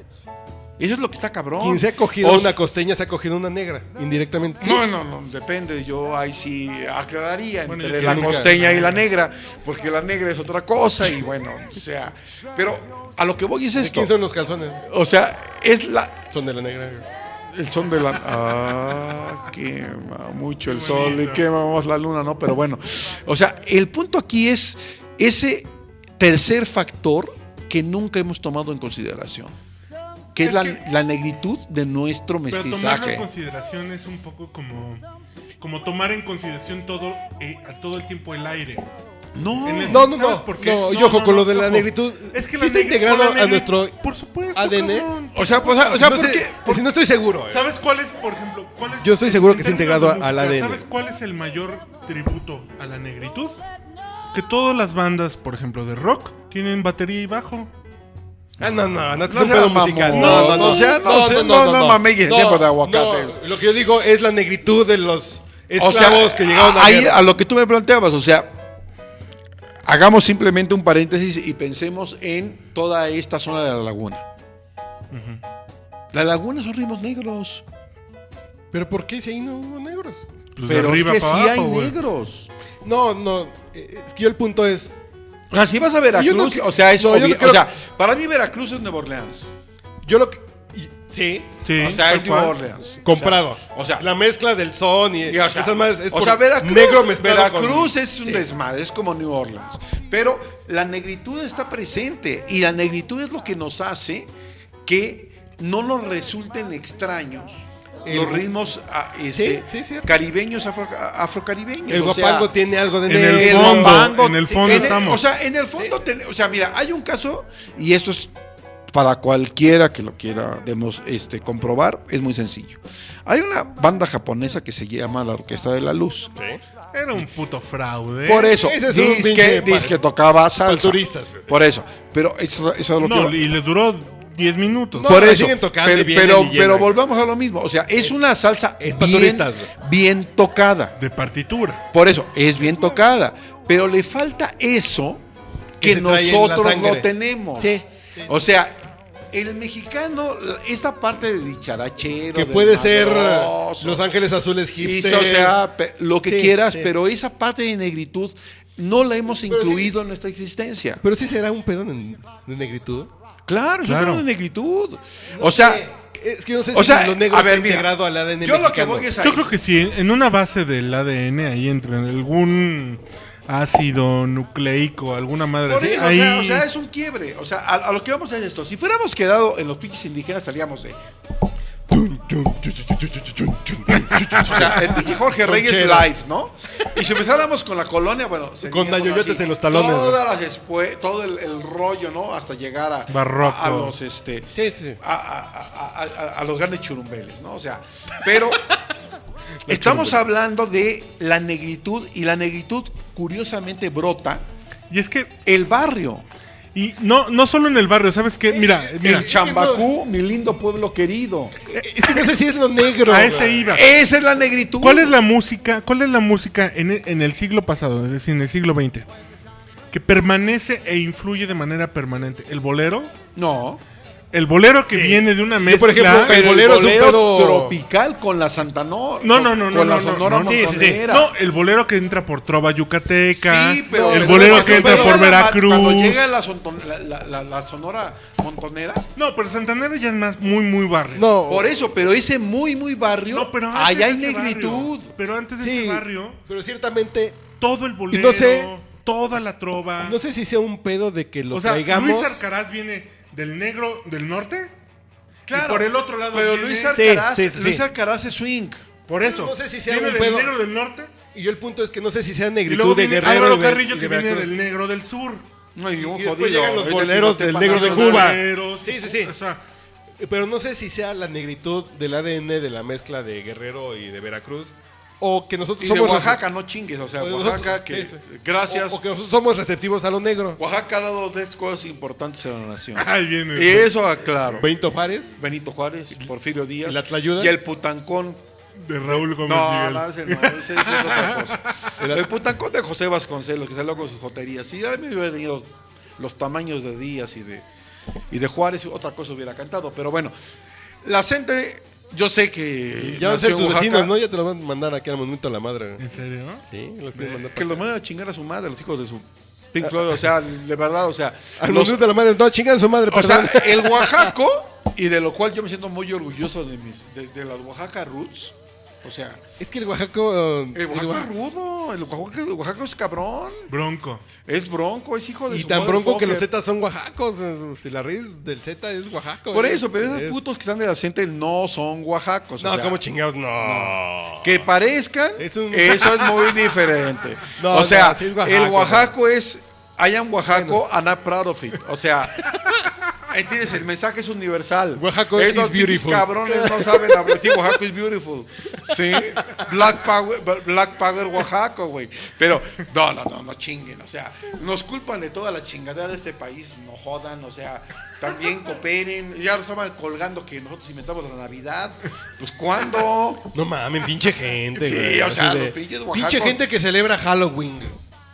Eso es lo que está cabrón. Quien se ha cogido O- una costeña se ha cogido una negra, indirectamente. Sí. No, no, no, depende. Yo ahí sí aclararía Bueno, entre la nunca- costeña y la negra, porque la negra es otra cosa y bueno, o sea, pero a lo que voy es ¿De esto. quién son los calzones? O sea, es la Son de la negra. el son de la ah, quema mucho el sol y quema más la luna, ¿no? Pero bueno, o sea, el punto aquí es ese tercer factor que nunca hemos tomado en consideración, que es, Es la, que- la negritud de nuestro Pero tomarlo en mestizaje. consideración es un poco como, como tomar en consideración todo, eh, todo el tiempo el aire. No, En el- No, no, ¿sabes no. por qué? No, y ojo, con lo de la ojo. negritud, Es que sí está integrado a nuestro Por supuesto. ADN. cabrón. o sea, pues, o sea, no ¿por sé, qué? pues, si no estoy seguro. eh. ¿Sabes cuál es, por ejemplo, cuál es- Yo estoy seguro que está integrado al ADN. ¿Sabes cuál es el mayor tributo a la negritud? Que todas las bandas, por ejemplo, de rock, tienen batería y bajo. Ah, no, no, no, es No un sea pedo musical. No, no, no sea- no sea- no, no mames, en tiempo de aguacate. no, lo que yo digo es la negritud de los O esclavos sea, que llegaron a ahí, guerra. a lo que tú me planteabas, o sea, hagamos simplemente un paréntesis y pensemos en toda esta zona de la laguna. La laguna son ritmos negros. ¿Pero por qué si ahí no hubo negros? Pues de Pero arriba es que para sí abajo, hay negros. No, no. eh, Es que yo el punto es. O sea, si vas a Veracruz, no o sea, eso, no, yo no obvi- creo- o sea, para mí Veracruz es Nueva Orleans. Yo lo que. Sí. Sí, o sea, es cual. Orleans. Comprado. O sea, la mezcla del son y, Y, o sea, esas más es o sea, Veracruz, negro Veracruz con- es un Sí. desmadre, es como New Orleans. Pero la negritud está presente y la negritud es lo que nos hace que no nos resulten extraños El- los ritmos ah, este, Sí, sí, cierto. caribeños, afro- afrocaribeños. El o sea, guapango tiene algo de en el fondo, guapango, en el fondo en estamos. o sea, en el fondo, ten- o sea, mira, hay un caso, y esto es para cualquiera que lo quiera demos, este, comprobar, es muy sencillo. Hay una banda japonesa que se llama la Orquesta de la Luz. Era un puto fraude. Por eso, es un dice pinche que, pa- dice que tocaba salsa. turistas. Por eso. Pero eso, eso es lo No, que... y le duró 10 minutos. No, por eso. siguen tocando y pero, pero, pero volvamos a lo mismo. O sea, es, una salsa es bien, turistas, güey. bien tocada. De partitura. Por eso, es bien tocada. Pero le falta eso Que nosotros no tenemos. Sí. O sea, el mexicano, esta parte de dicharachero, Que puede ser madroso, Los Ángeles Azules y hipster. o sea, lo que Sí, quieras, sí. pero esa parte de negritud no la hemos Pero sí. incluido en nuestra existencia. Pero sí será un pedo de, negritud. Claro, es un pedo de negritud. o sea, Es que no sé o si sea, lo negro a ver, está mira, integrado al ADN yo lo que voy es Yo creo que sí, en una base del ADN ahí entre algún ácido nucleico, alguna madre así. o, sea, o sea, es un quiebre. O sea, a, a lo que vamos a es esto. Si fuéramos quedado en los pinches indígenas, estaríamos de. O sea, el pinche Jorge Reyes live, ¿no? Y si empezáramos con la colonia, bueno, dañoyotes así, en los talones, Todas las espue- todo el, el rollo, ¿no? Hasta llegar a, Barroco. a, a los este. Sí, sí. A, a- a- a- a los grandes churumbeles, ¿no? O sea, pero estamos hablando de la negritud y la negritud curiosamente brota Y es que, el barrio. Y no, no solo en el barrio, ¿sabes qué? Mira, mira, El Chambacú, mi lindo pueblo querido. Es que no sé si es lo negro. a ese iba. Esa es la negritud. ¿Cuál es la música? ¿Cuál es la música en el, en el siglo pasado, es decir, en el siglo XX? Que permanece e influye de manera permanente. ¿El bolero? No. El bolero que viene de una mezcla. por ejemplo, Pero el bolero bolero, es un pedo- tropical con la Santanor. No, no, no, no, Con la no, no, Sonora no, sí, sí. No, el bolero que entra por Trova Yucateca. Sí, pero el bolero que entra por la- Veracruz. Cuando llega la, sonton- la, la- la- la Sonora Montonera. No, pero Santanero ya es más muy, muy barrio. No. Por eso, pero ese muy, muy barrio. No, pero antes allá hay negritud. barrio, pero antes de Sí, ese barrio, pero ciertamente todo el bolero, no sé- toda la trova. no sé si sea un pedo de que lo o sea, traigamos. Luis Alcaraz viene del negro del norte. y por el otro lado Pero viene- Luis Alcaraz, sí, sí, Luis. Alcaraz es swing. Por eso. No sé si sea viene un del pedo. negro del norte. Y yo el punto es que no sé si sea Y negritud luego de viene Guerrero Álvaro y de- Carrillo y que viene Veracruz. del negro del sur. No, y después jodido. llegan los boleros del negro de. Cuba. Boleros, Sí, sí, sí. O sea, Pero no sé si sea la negritud del ADN de la mezcla de Guerrero y de Veracruz. O que nosotros Y de somos Oaxaca, no chingues. O sea, O de Oaxaca, nosotros- que sí, sí. gracias. O, o que nosotros somos receptivos a lo negro. Oaxaca ha dado tres cosas importantes en la nación. ahí viene. Y eso aclaro. Benito Juárez. Benito Juárez, Porfirio Díaz. ¿Y la Tlayuda? Y el Putancón. De Raúl Gómez No, Miguel. no, ese no, ese, ese es otra cosa. El Putancón de José Vasconcelos, que salió con sus joterías. Sí, ya me hubiera tenido los tamaños de Díaz y de, y de Juárez, otra cosa hubiera cantado. Pero bueno, la gente, yo sé que. Ya van a ser tus Oaxaca, vecinos, ¿no? Ya te lo van a mandar aquí al monumento a la madre. ¿En serio? Sí, los quieren mandar Que acá. van a chingar a su madre, los hijos de su Pink Floyd. O sea, de verdad, o sea. Al los- monumento a la madre. No, chingan su madre, O perdón. sea, el Oaxaco, y de lo cual yo me siento muy orgulloso de, mis, de, de las Oaxaca Roots. O sea, es que el Oaxaco... el el Oaxaco Oaxaca- es el Oaxaco es cabrón, Bronco. es bronco, es hijo de Y su tan bronco que los. Zetas son oaxacos. Si la raíz del Z es Oaxaco. Por es- eso, pero esos es- putos que están de la gente no son oaxacos. o No, sea, como chingados, no. Que parezcan, Es un- eso es muy diferente. No, o sea, no, sí es Oaxaco, el Oaxaco es, I am Oaxaco and I'm proud of it. O sea, entiendes, el mensaje es universal. Estos is pinches beautiful. cabrones no saben hablar. Sí, Oaxaco is beautiful. Sí, Black Power, Black Power Oaxaco, güey. Pero, no, no, no, no chinguen. O sea, nos culpan de toda la chingadera de este país. No jodan, o sea, también cooperen. Ya nos estaban colgando que nosotros inventamos la Navidad. Pues, ¿cuándo? No mames, pinche gente, Sí, güey. o sea, Así los pinches Pinche oaxacos. gente que celebra Halloween.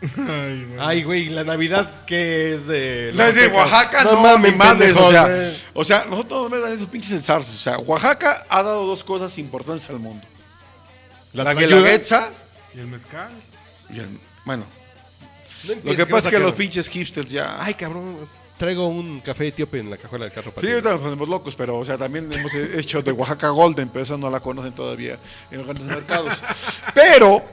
Ay, güey. Ay, güey, la Navidad que es de. La de Oaxaca, no, mames, mi madre. pendejos, O sea, o sea, nosotros no me dan esos pinches enzarzos. O sea, Oaxaca ha dado dos cosas importantes al mundo. La, tlayuda. guelaguetza ¿Y el mezcal? y el... Bueno, No lo que pasa es que los pinches hipsters ya... Ay, cabrón, traigo un café etíope en la cajuela del carro para Sí, ti. ahorita nos ponemos locos, pero o sea, también hemos hecho de Oaxaca Golden, pero esa no la conocen todavía en los grandes mercados. Pero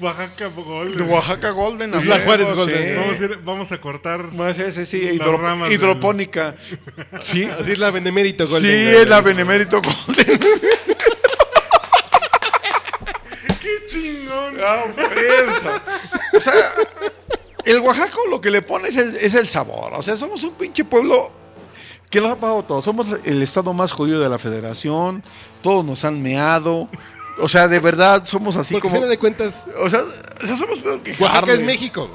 Oaxaca Gold. de Oaxaca Golden, la Juárez sí. Golden. Vamos a, ir- vamos a cortar. Más ese sí, hidro- del- hidropónica. Sí, Así es la Benemérito Golden. sí, es la Benemérito Golden. ¡Qué chingón! Ah, fuerza. O sea, el Oaxaco lo que le pone es el, es el sabor. O sea, somos un pinche pueblo que nos ha pagado todo. Somos el estado más jodido de la federación. Todos nos han meado. O sea, de verdad, somos así Porque al como. final de cuentas, O sea, o sea, somos peor que Oaxaca es México.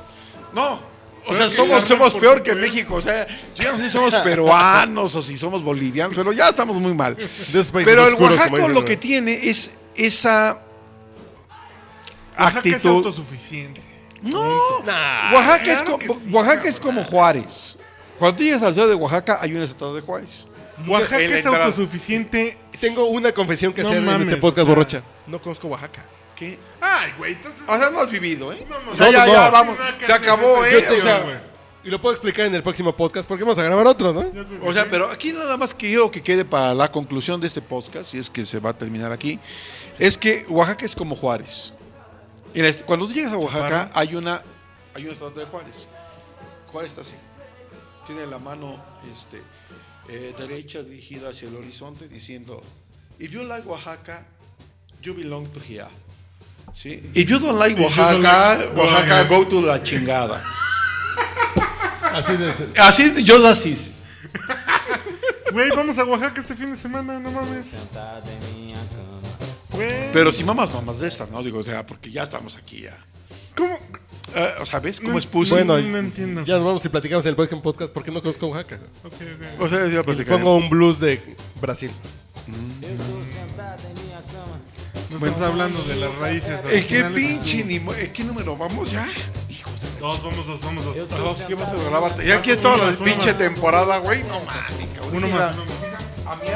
No. O sea, somos, somos peor que. México. O sea, yo ya no sé si somos peruanos o si somos bolivianos, pero ya estamos muy mal. Pero el oscuros, Oaxaco lo que tiene es esa Oaxaca es actitud. autosuficiente. No, Nah, Oaxaca, es, como, sí, Oaxaca es como Juárez. Cuando tú llegas al ciudad de Oaxaca, hay un estado de Juárez. Oaxaca la es entrada. autosuficiente. Tengo una confesión que No hacer en este podcast o sea. borracha. No conozco Oaxaca. ¿Qué? Ay, güey, entonces. O sea, no has vivido, ¿eh? No, no, o sea, no, ya, no. ya, vamos. Se acabó, ¿eh? esa O sea, güey. Y lo puedo explicar en el próximo podcast porque vamos a grabar otro, ¿no? o sea, pero aquí nada más quiero que quede para la conclusión de este podcast, si es que se va a terminar aquí, es que Oaxaca es como Juárez. Cuando tú llegas a Oaxaca, hay una hay un estado de Juárez. Juárez está así. Tiene la mano este, eh, derecha dirigida hacia el horizonte diciendo, If you like Oaxaca, you belong to here. ¿Sí? If you don't like don't Oaxaca, like Oaxaca, Oaxaca. go to la chingada. Así de Así yo lo hice. Güey, vamos a Oaxaca este fin de semana, no mames. Pero si mamas, mamas de estas, ¿no? Digo, o sea, porque ya estamos aquí ya. ¿Cómo? Eh, o sea, ¿ves cómo No, es pussy? bueno, Bueno, no entiendo. ya nos vamos y platicamos en el próximo podcast porque no conozco Oaxaca. Ok, ok. O sea, ya Y pongo un blues de Brasil. Nos estás hablando de las raíces. ¿En qué pinche ni ¿En qué número vamos ya? Hijos de Dos, vamos dos, vamos dos. dos, ¿qué vas a grabar? Ya aquí es toda la pinche temporada, güey. No mames, cabrón. Uno más, uno más. A mí